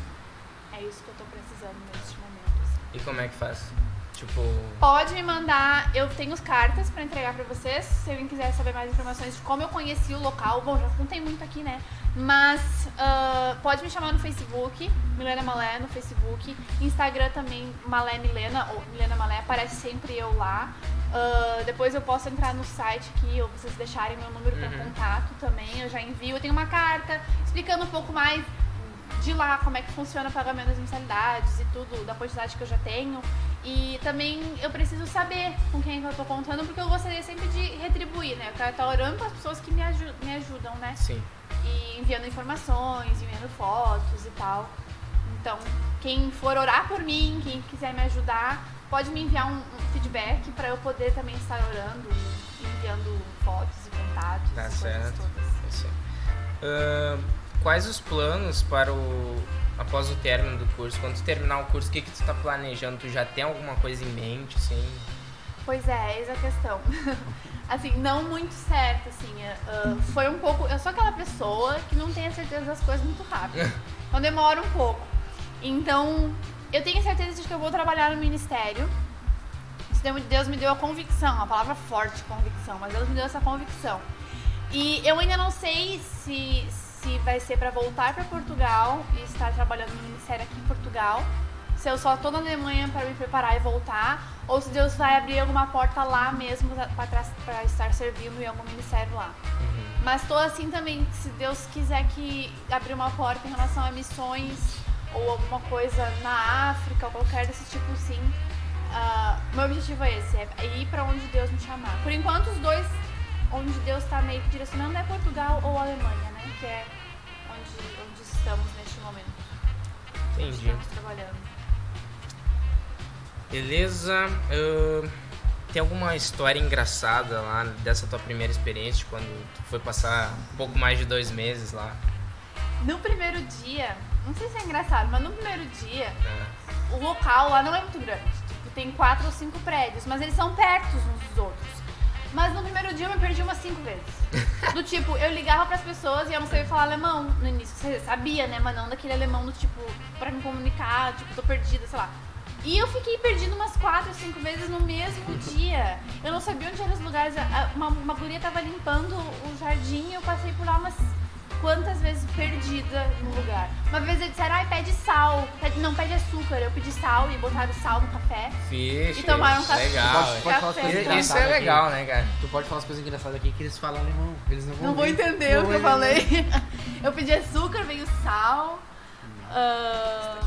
é isso que eu estou precisando neste momento. Assim. E como é que faz? Tipo. Pode me mandar. Eu tenho as cartas para entregar para vocês. Se alguém quiser saber mais informações de como eu conheci o local. Bom, já contei muito aqui, né? Mas uh, pode me chamar no Facebook, Milena Malé no Facebook. Instagram também, Malé Milena, ou Milena Malé, aparece sempre eu lá. Uh, depois eu posso entrar no site aqui, ou vocês deixarem meu número uhum. para contato também. Eu já envio. Eu tenho uma carta explicando um pouco mais de lá como é que funciona o pagamento das mensalidades e tudo, da quantidade que eu já tenho. E também eu preciso saber com quem eu tô contando, porque eu gostaria sempre de retribuir, né? Eu quero estar orando para as pessoas que me, aju me ajudam, né? Sim. E enviando informações, enviando fotos e tal. Então, quem for orar por mim, quem quiser me ajudar, pode me enviar um, um feedback para eu poder também estar orando enviando fotos e contatos. Tá e certo. Coisas todas. Uh, quais os planos para o após o término do curso? Quando tu terminar o curso, o que, que tu está planejando? Tu já tem alguma coisa em mente, assim? Pois é, eis a questão. assim, não muito certo, assim. Uh, foi um pouco. Eu sou aquela pessoa que não tem a certeza das coisas muito rápido. Então demora um pouco. Então, eu tenho certeza de que eu vou trabalhar no ministério. Deus me deu a convicção, a palavra forte, convicção, mas Deus me deu essa convicção. E eu ainda não sei se, se vai ser para voltar para Portugal e estar trabalhando no ministério aqui em Portugal, se eu só estou na Alemanha para me preparar e voltar, ou se Deus vai abrir alguma porta lá mesmo para estar servindo em algum ministério lá. Uhum. Mas estou assim também, se Deus quiser que abrir uma porta em relação a missões ou alguma coisa na África ou qualquer desse tipo, sim. Uh, meu objetivo é esse, é ir para onde Deus me chamar. Por enquanto, os dois onde Deus está meio que direcionando é Portugal ou Alemanha, né? Que é estamos neste momento. Entendi. Estamos trabalhando. Beleza. Uh, tem alguma história engraçada lá dessa tua primeira experiência, quando tu foi passar um pouco mais de dois meses lá? No primeiro dia, não sei se é engraçado, mas no primeiro dia, é. o local lá não é muito grande. Tipo, tem quatro ou cinco prédios, mas eles são perto uns dos outros. Mas no primeiro dia eu me perdi umas cinco vezes. Do tipo, eu ligava pras pessoas e eu não sabia falar alemão no início. Você sabia, né? Mas não daquele alemão do tipo, pra me comunicar, tipo, tô perdida, sei lá. E eu fiquei perdida umas quatro, cinco vezes no mesmo dia. Eu não sabia onde eram os lugares. Uma, uma guria tava limpando o jardim e eu passei por lá umas quantas vezes perdida no lugar. Uma vez eles disseram, ai, pede sal. Pede, não, pede açúcar. Eu pedi sal e botaram sal no café. Fixe. E tomaram café. Legal. Pode, pode falar as coisas Isso é legal, né, cara? Tu pode falar as coisas engraçadas aqui que eles falam alemão. Eles não vão Não vão entender não o que eu falei. eu pedi açúcar, veio sal. Uh,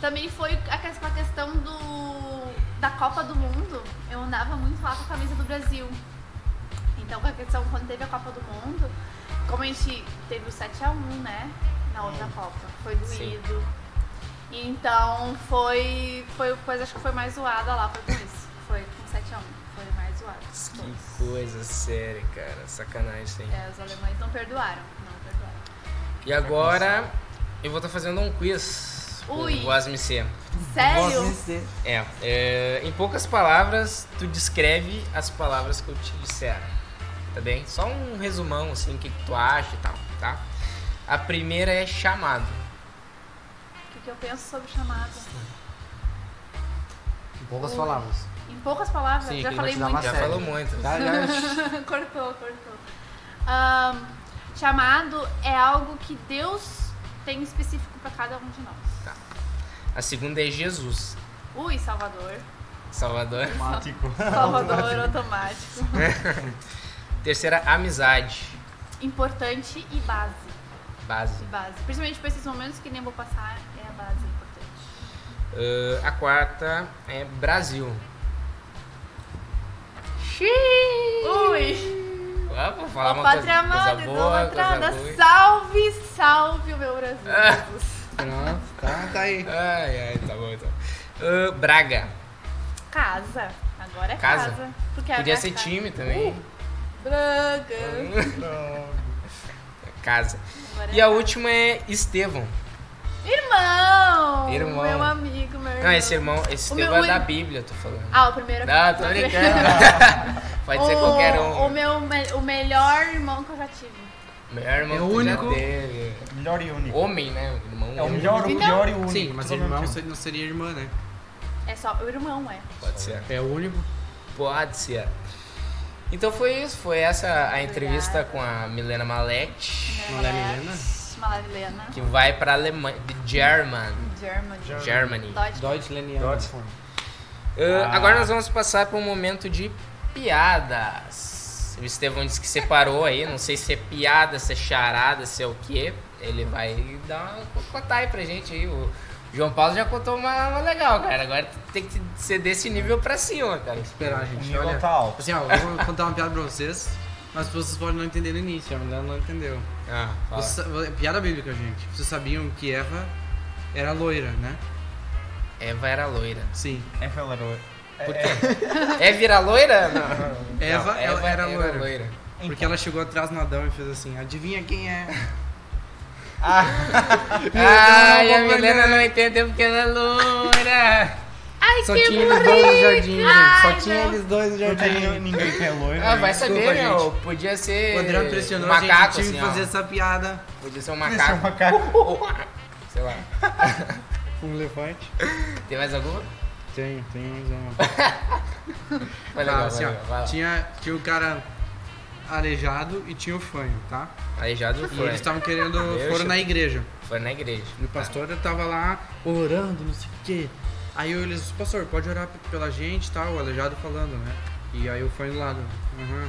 também foi a questão do, da Copa do Mundo. Eu andava muito lá com a camisa do Brasil. Então, com a questão, quando teve a Copa do Mundo, como a gente teve o 7x1, né? Na outra hum. Copa. Foi doído. Sim. Então foi. Foi coisa acho que foi mais zoada lá, foi com isso. Foi com 7x1. Foi mais zoado. Que coisa séria, cara. Sacanagem isso aí. É, os alemães não perdoaram. Não perdoaram. E agora eu vou estar tá fazendo um quiz. Ui. O ASMC. Sério? É, é, em poucas palavras, tu descreve as palavras que eu te disser tá bem? Só um resumão, assim, o que, que tu acha e tal, tá? A primeira é chamado. O que, que eu penso sobre chamado? Em poucas Ui. palavras. Em poucas palavras? Sim, já falei muito. Já falou muito. Tá, já... cortou, cortou. Um, chamado é algo que Deus tem específico para cada um de nós. Tá. A segunda é Jesus. Ui, Salvador. Salvador. Automático. Salvador automático. Terceira, amizade. Importante e base. Base. Base. Principalmente para esses momentos que nem vou passar, é a base importante. Uh, a quarta é Brasil. Ui! Ah, vou falar o uma pátria coisa, amada, coisa boa, idolatrada. coisa Salve, salve o meu Brasil. Pronto, tá, tá aí. Ai, ai, tá bom, então. Ah, Braga. Casa. Agora é Casa? casa. Porque Podia é ser casa. time também. Braga. Casa. Agora E é a casa. última é Estevão. Irmão! Irmão. Meu amigo, meu irmão. Não, esse irmão, esse Estevão meu é da Bíblia, tô falando. Ah, o primeiro Não, tô brincando. Pode ser o, qualquer um. O, meu, me- o melhor irmão que eu já tive. Melhor irmão É que o único. já teve. Melhor e único. Homem, né? Irmão É o melhor, o Então- pior e único. Sim, mas irmão não seria irmã, né? É só o irmão, é. Pode ser. É o único. Pode ser. Então foi isso, foi essa a entrevista com a Milena Malete, Malé Milena? Malalena. que vai pra Alemanha, de German, Germany. Germany. Deutsch. Deutsch Leniana. Deutschland. Ah, Ah. Agora nós vamos passar para um momento de piadas. O Estevão disse que separou aí, não sei se é piada, se é charada, se é o quê. Ele vai dar uma contar aí pra gente aí. O João Paulo já contou uma, uma legal, cara. Agora tem que ser desse nível pra cima, cara. Esperar, O gente. nível Olha, tá alto. assim, ó, eu vou contar uma piada pra vocês, mas vocês podem não entender no início, a mulher não entendeu. Ah, fala. Vocês sa- piada bíblica, gente. Vocês sabiam que Eva era loira, né? Eva era loira. Sim. É velador. Por quê? É vira loira? Não. Eva, Não, ela era Eva loira. Porque ela chegou atrás no Adão e fez assim, adivinha quem é? Ah, e a Não, não, Milena não. não entendeu porque ela é loira. Ai, Só que tinha eles dois no jardim, gente. Só Ai, tinha não. eles dois no Não tem jardim. ninguém que é loiro. Ah, vai Desculpa, saber, gente. meu. Podia ser. O Adriano pressionou um a gente, macaco, assim, que fazer ó. essa piada. Podia ser um Esse é um macaco. macaco. Sei lá. Um elefante. Tem mais alguma? Tem, tem mais uma. Foi legal, Tá, assim, foi ó, legal. Vai lá. tinha, tinha o cara aleijado e tinha o fanho, tá? Aleijado E foi. eles estavam querendo, Deixa. foram na igreja. Foi na igreja. E o pastor tava lá orando, não sei o quê. Aí eu, eles, pastor, pode orar pela gente e tal, o aleijado falando, né? E aí eu fui do lado. Uhum.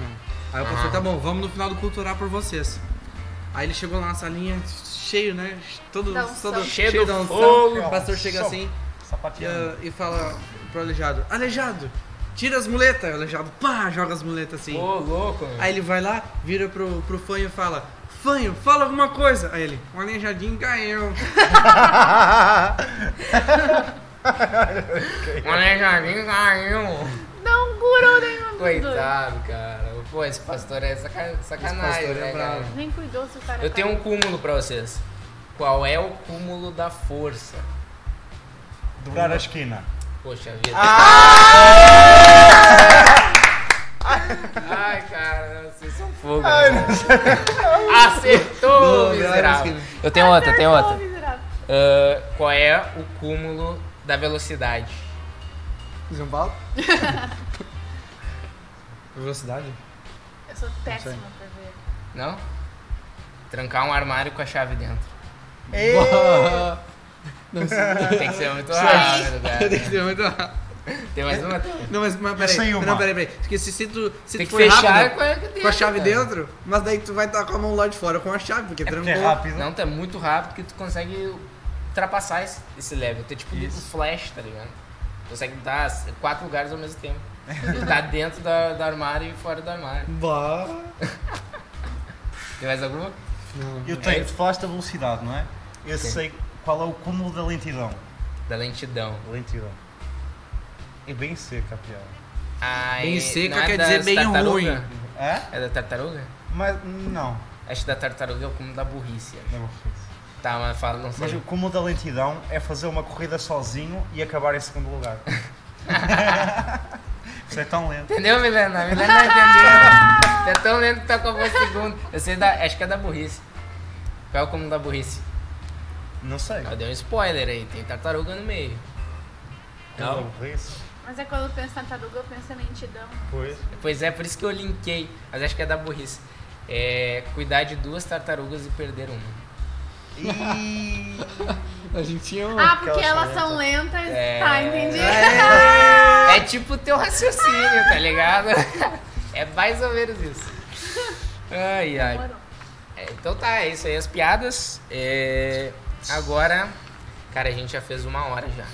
Aí o pastor, Aham. tá bom, vamos no final do culto orar por vocês. Aí ele chegou lá na salinha, cheio, né? Todo, todo Cheio da unção. O pastor chega assim e, ah, e fala pro aleijado, aleijado, tira as muletas. O aleijado, pá, joga as muletas assim. Ô, louco, meu. Aí ele vai lá, vira pro, pro fanho e fala: Fanho, fala alguma coisa. Aí ele: O aleijadinho caiu. Um aleijadinho caiu. Não curou nenhum. Coitado, cara. Pô, esse pastor é saca- sacanagem, pastor é né, bravo. cara? Nem cuidou se o cara Eu tenho um cúmulo pra vocês. Qual é o cúmulo da força? Dobrar a esquina. Poxa vida. Ah! Ai, cara, vocês são fogo. né? Acertou, Não, miserável. Eu tenho outra, eu tenho Acertou, outra. miserável. Ah, qual é o cúmulo da velocidade? Paulo? Velocidade? Eu sou péssima pra ver. Não? Trancar um armário com a chave dentro. Tem que ser muito rápido, Tem que cara. ser muito rápido. Tem mais uma? Não, mas, mas peraí. sei uma. Não, peraí, peraí. Porque se, se tu, se Tem tu que for fechar rápido, com a, dentro, com a chave cara. dentro, mas daí tu vai estar com a mão lá de fora com a chave, porque É porque trancou. é rápido. Não, tu é muito rápido que tu consegue ultrapassar esse, esse level. Tu é tipo um Isso. flash, tá ligado? Consegue dar quatro lugares ao mesmo tempo. Tu tá dentro da, do armário e fora do armário. Bah. Tem mais alguma? Não. Eu tenho, tu falaste da velocidade, não é? Eu Sim. sei qual é o cúmulo da lentidão. Da lentidão. Lentidão. É bem seca a piada. Ai, Bem seca é quer dizer bem tartaruga? ruim. É? É da tartaruga? Mas não. Acho que da tartaruga é o cúmulo da burrice. acho. Fazer isso. Tá, mas fala, não Mas sei. o cúmulo da lentidão é fazer uma corrida sozinho e acabar em segundo lugar. Isso é tão lento. Entendeu, Milena? Milena não entendeu. Você é tão lento que tá com a voz segundo. Eu sei da. Acho que é da burrice. Qual é o cúmulo da burrice? Não sei. Eu dei um spoiler aí, tem tartaruga no meio. Não? burrice? Mas é quando eu penso em tartaruga, eu penso em lentidão. Pois. Pois é, por isso que eu linkei, mas acho que é da burrice. É cuidar de duas tartarugas e perder uma. E... A gente tinha uma. Ah, porque elas são são lentas. É. Tá, entendi. É tipo o teu raciocínio, tá ligado? É mais ou menos isso. Ai, ai. Demorou. É, então tá, é isso aí, as piadas. É, agora, cara, a gente já fez uma hora já.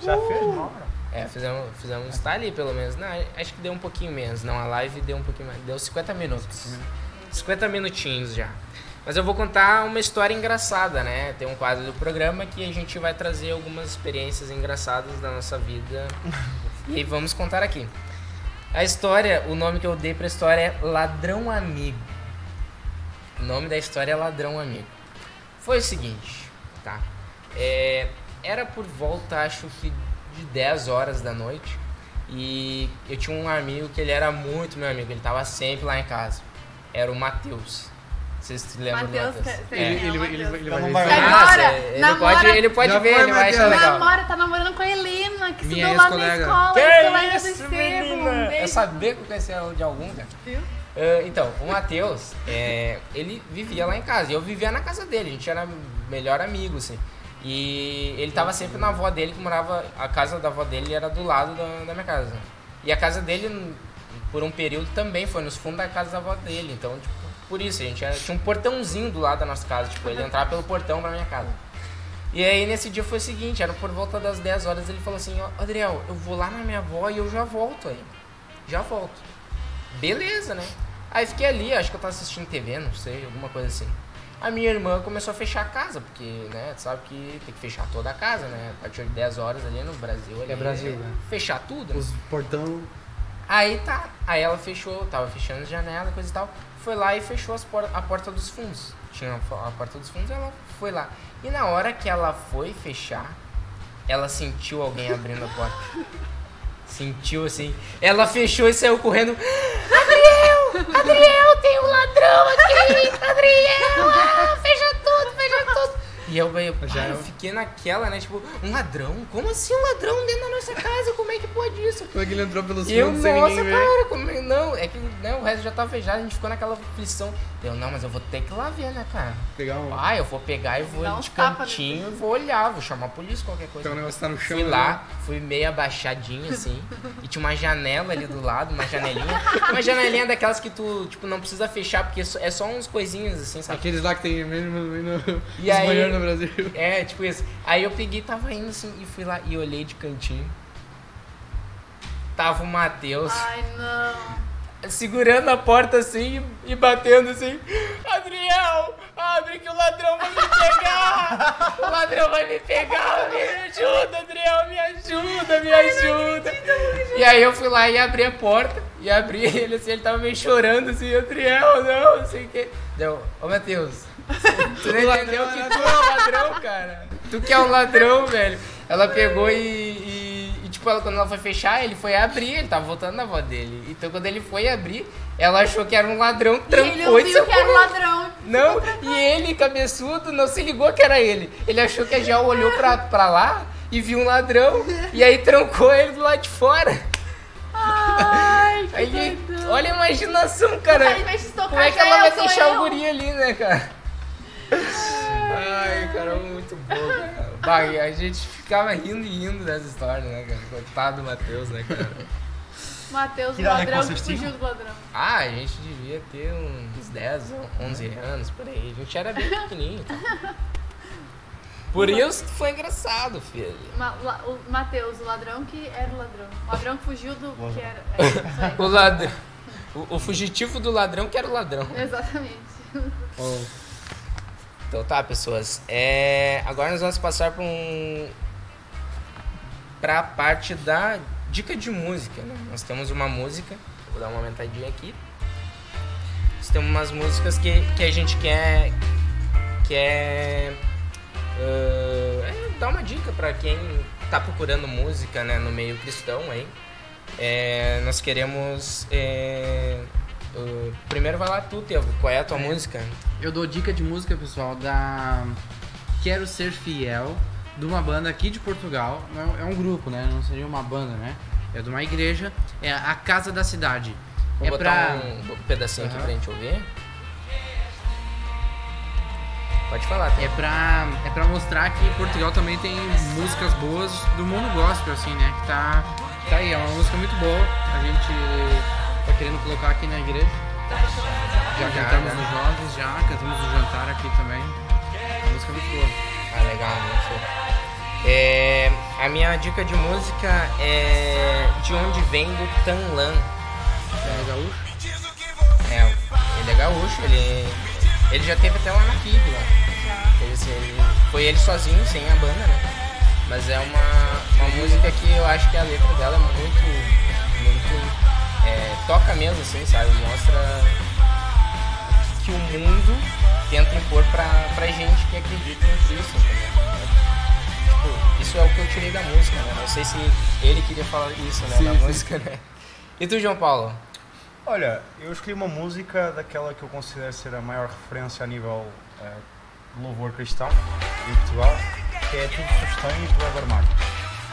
Já fez uma hora? É, fizemos, fizemos tá ali pelo menos. Não, acho que deu um pouquinho menos. Não, a live deu um pouquinho mais. Deu 50 minutos. 50 minutinhos já. Mas eu vou contar uma história engraçada, né? Tem um quadro do programa que a gente vai trazer algumas experiências engraçadas da nossa vida. e aí vamos contar aqui. A história, o nome que eu dei pra história é Ladrão Amigo. O nome da história é Ladrão Amigo. Foi o seguinte, tá? É, era por volta, acho que de 10 horas da noite. E eu tinha um amigo que ele era muito meu amigo, ele tava sempre lá em casa. Era o Matheus. Vocês se lembram Matheus, do Matheus? É. Ele, é ele, ele, ele vai Nossa, ele namora- pode, ele pode ver, foi, ele vai achar legal. Namora, tá namorando com a Helena, que Minha estudou lá na escola, Que do isso, menina? Um Eu sabia que eu conhecia ela de algum, cara. Viu? Ah, então, o Matheus, é, ele vivia lá em casa. E eu vivia na casa dele. A gente era melhor amigo, assim. E ele tava sempre na avó dele, que morava... A casa da avó dele era do lado da, da minha casa. E a casa dele, por um período, também foi nos fundos da casa da avó dele. Então, tipo, por isso, a gente tinha um portãozinho do lado da nossa casa. Tipo, ele entrava pelo portão pra minha casa. E aí, nesse dia foi o seguinte, era por volta das 10 horas, ele falou assim, ó, Adriel, eu vou lá na minha avó e eu já volto aí. Já volto. Beleza, né? Aí fiquei ali, acho que eu tava assistindo TV, não sei, alguma coisa assim. A minha irmã começou a fechar a casa, porque, né, tu sabe que tem que fechar toda a casa, né? A partir de 10 horas ali no Brasil. Ali, É Brasil, né? Fechar tudo. né? Os portão. Aí tá, aí ela fechou, tava fechando as janelas, coisa e tal. Foi lá e fechou as por a porta dos fundos. Tinha a porta dos fundos, ela foi lá. E na hora que ela foi fechar, ela sentiu alguém abrindo a porta. Sentiu assim. Ela fechou e saiu correndo. Adriel! Adriel, tem um ladrão aqui! Adriel! Ah, fecha! E eu, eu, Já eu é- fiquei naquela, né? Tipo, um ladrão? Como assim um ladrão dentro da nossa casa? Como é que pode isso? Como é que ele entrou pelos E eu, fundos sem nossa, ninguém ver? cara, como é- não, é que né, o resto já tava fechado, a gente ficou naquela aflição. Eu, não, mas eu vou ter que ir lá ver, né, cara? Pegar um. Ah, eu vou pegar e vou Dá de cantinho e vou olhar, vou chamar a polícia, qualquer coisa. Então o negócio tá no chão. Fui né? lá, fui meio abaixadinho assim, e tinha uma janela ali do lado, uma janelinha. Uma janelinha daquelas que tu, tipo, não precisa fechar, porque é só- uns coisinhos assim, sabe? Aqueles lá que tem mesmo no, E aí- banheiros no Brasil. É, tipo isso. Aí eu peguei, tava indo assim, e fui lá e olhei de cantinho. Tava o Matheus. Ai, não. segurando a porta assim e batendo assim: Adriel, abre que o ladrão vai me pegar! O ladrão vai me pegar! Me ajuda, Adriel, me ajuda, me ajuda! E aí eu fui lá e abri a porta e abri ele assim, ele tava meio chorando assim: Adriel, não, não sei o que. Deu, ô Matheus, tu não entendeu que tu é o ladrão, cara? Tu que é o ladrão, velho. Ela pegou e, e- e, tipo, ela, quando ela foi fechar, ele foi abrir, ele tava voltando na avó dele. Então quando ele foi abrir, ela achou que era um ladrão, trancou ele e ouviu saiu que era um ladrão. Não, e ele, cabeçudo, não se ligou que era ele. Ele achou que a Gel olhou pra, pra lá e viu um ladrão, e aí trancou ele do lado de fora. Ai, que Aí, doidão. olha a imaginação, cara. Como é que ela vai deixar o guri ali, né, cara? Ai, cara, muito bom, cara. Bah, e a gente ficava rindo e rindo dessa história, né, cara? Coitado do Matheus, né, cara? Matheus, o ladrão que fugiu do ladrão. Ah, a gente devia ter uns 10, 11 anos, por aí. A gente era bem pequenininho. Tá? Por isso que foi engraçado, filho. Ma- la- o Matheus, o ladrão que era o ladrão. O ladrão que fugiu do que era. É, isso aí. O ladrão... O, o fugitivo do ladrão que era o ladrão. Exatamente. Ó, Então tá, pessoas. É, agora nós vamos passar para um a parte da dica de música. Né? Nós temos uma música, vou dar uma aumentadinha aqui. Nós temos umas músicas que, que a gente quer quer ah, é, dar uma dica para quem tá procurando música, né, no meio cristão aí. É, nós queremos é, primeiro vai lá tu, Tevo. Qual é a tua música? Eu dou dica de música, pessoal, da Quero Ser Fiel, de uma banda aqui de Portugal. É um grupo, né? Não seria uma banda, né? É de uma igreja. É a Casa da Cidade. Vou é botar pra. um pedacinho aqui Aham. pra gente ouvir. Pode falar, tá? É pra, é pra mostrar que Portugal também tem músicas boas do mundo gospel, assim, né? Que tá, tá aí, é uma música muito boa. A gente tá querendo colocar aqui na igreja. Já cantamos nos jovens, já cantamos no jantar aqui também. É uma música muito boa. Ah, legal, muito show. É, a minha dica de música é De Onde Vem do Tanlan. É gaúcho? É, ele é gaúcho, ele, Ele já teve até lá na FIB lá. Ele, ele- foi ele sozinho, sem a banda, né? Mas é uma, uma música que eu acho que a letra dela é muito. É, toca mesmo, assim, sabe? Mostra o que, o mundo tenta impor pra, pra gente que acredita em Cristo, entendeu? Tipo, isso é o que eu tirei da música, né? Não sei se ele queria falar isso, né? Sim, da sim. música, né? E tu, João Paulo? Olha, eu escolhi uma música daquela que eu considero ser a maior referência a nível eh, de louvor cristão em Portugal, que é Tudo Sustém e Tu és Armário.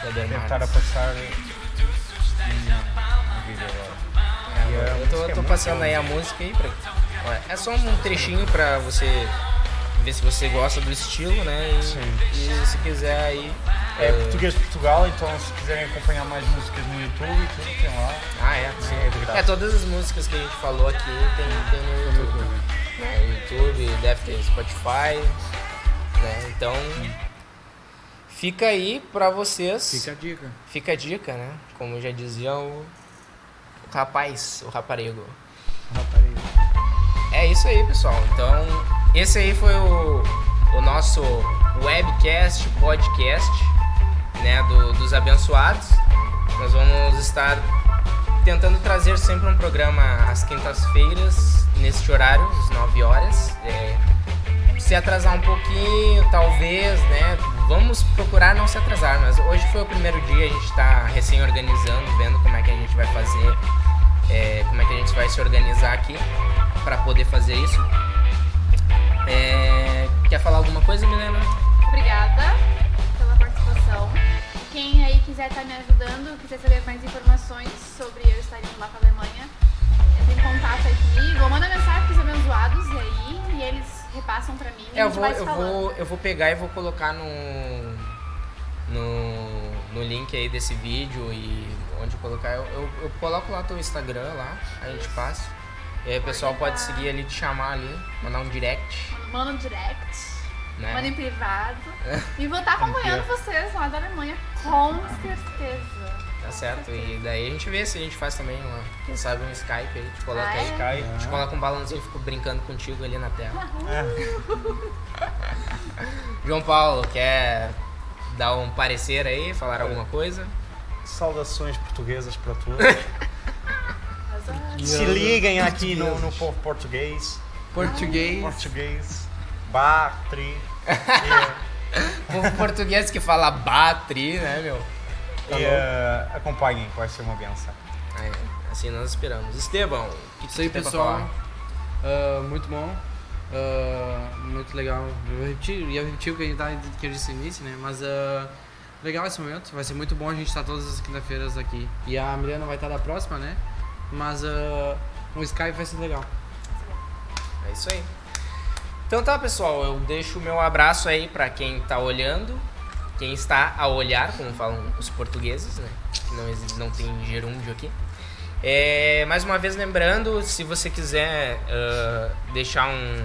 Da Deve estar a passar no vídeo agora. É, E a eu tô, tô passando aí a música aí pra. Olha, É só um trechinho pra você ver se você gosta do estilo, né? E, Sim. e se quiser aí. É eh, português de Portugal, então se quiserem acompanhar mais músicas no YouTube tudo, tem lá. Ah, é, sim. É de graça. É, todas as músicas que a gente falou aqui tem, tem no YouTube. né? YouTube, deve ter Spotify. Né? Então. Fica aí pra vocês. Fica a dica. Fica a dica, né? Como já dizia o, o rapaz, o raparigo. É isso aí, pessoal. Então, esse aí foi o, o nosso webcast, podcast, né, do- dos abençoados. Nós vamos estar tentando trazer sempre um programa às quintas-feiras, neste horário, às 9 horas. É, se atrasar um pouquinho, talvez, né? Vamos procurar não se atrasar, mas hoje foi o primeiro dia, a gente está recém-organizando, vendo como é que a gente vai fazer, é, como é que a gente vai se organizar aqui para poder fazer isso. É, quer falar alguma coisa, Milena? Obrigada pela participação. Quem aí quiser estar me ajudando, quiser saber mais informações sobre eles repassam para mim É, eu vou, eu falando. vou, eu vou pegar e vou colocar no, no, no link aí desse vídeo e onde colocar, eu, eu, eu coloco lá teu Instagram lá, a gente passa. E aí o pessoal pode seguir ali, te chamar ali, mandar um direct, Manda um direct, né? manda em privado. E vou estar acompanhando vocês lá da Alemanha, com certeza. Tá certo? E daí a gente vê se a gente faz também, uma, quem sabe um Skype aí, te coloca Ah, aí. é? Cai. A gente coloca um balãozinho e fico brincando contigo ali na tela. João Paulo, quer dar um parecer aí, falar alguma coisa? Saudações portuguesas para todos. Se liguem aqui no, no povo português. Português. Português. Bah, tri. Povo português que fala batri, né, meu? E, e eh, acompanhem, vai ser uma benção. Aí, assim nós esperamos. Estevão, o que, que Isso aí, pessoal. Ah, muito bom. Ah, muito legal. Eu vou repetir, ia repetir o que, a gente tá, que eu disse no início, né? Mas ah, legal esse momento. Vai ser muito bom a gente estar todas as quinta-feiras aqui. E a Milena vai estar da próxima, né? Mas ah, o Skype vai ser legal. É isso aí. Então tá, pessoal, eu deixo o meu abraço aí pra quem tá olhando, quem está a olhar, como falam os portugueses, né? Não, não tem gerúndio aqui. É, mais uma vez lembrando, se você quiser ah, deixar um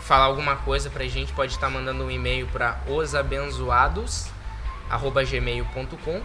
falar alguma coisa pra gente, pode estar mandando um e-mail para osabenzoados@gmail.com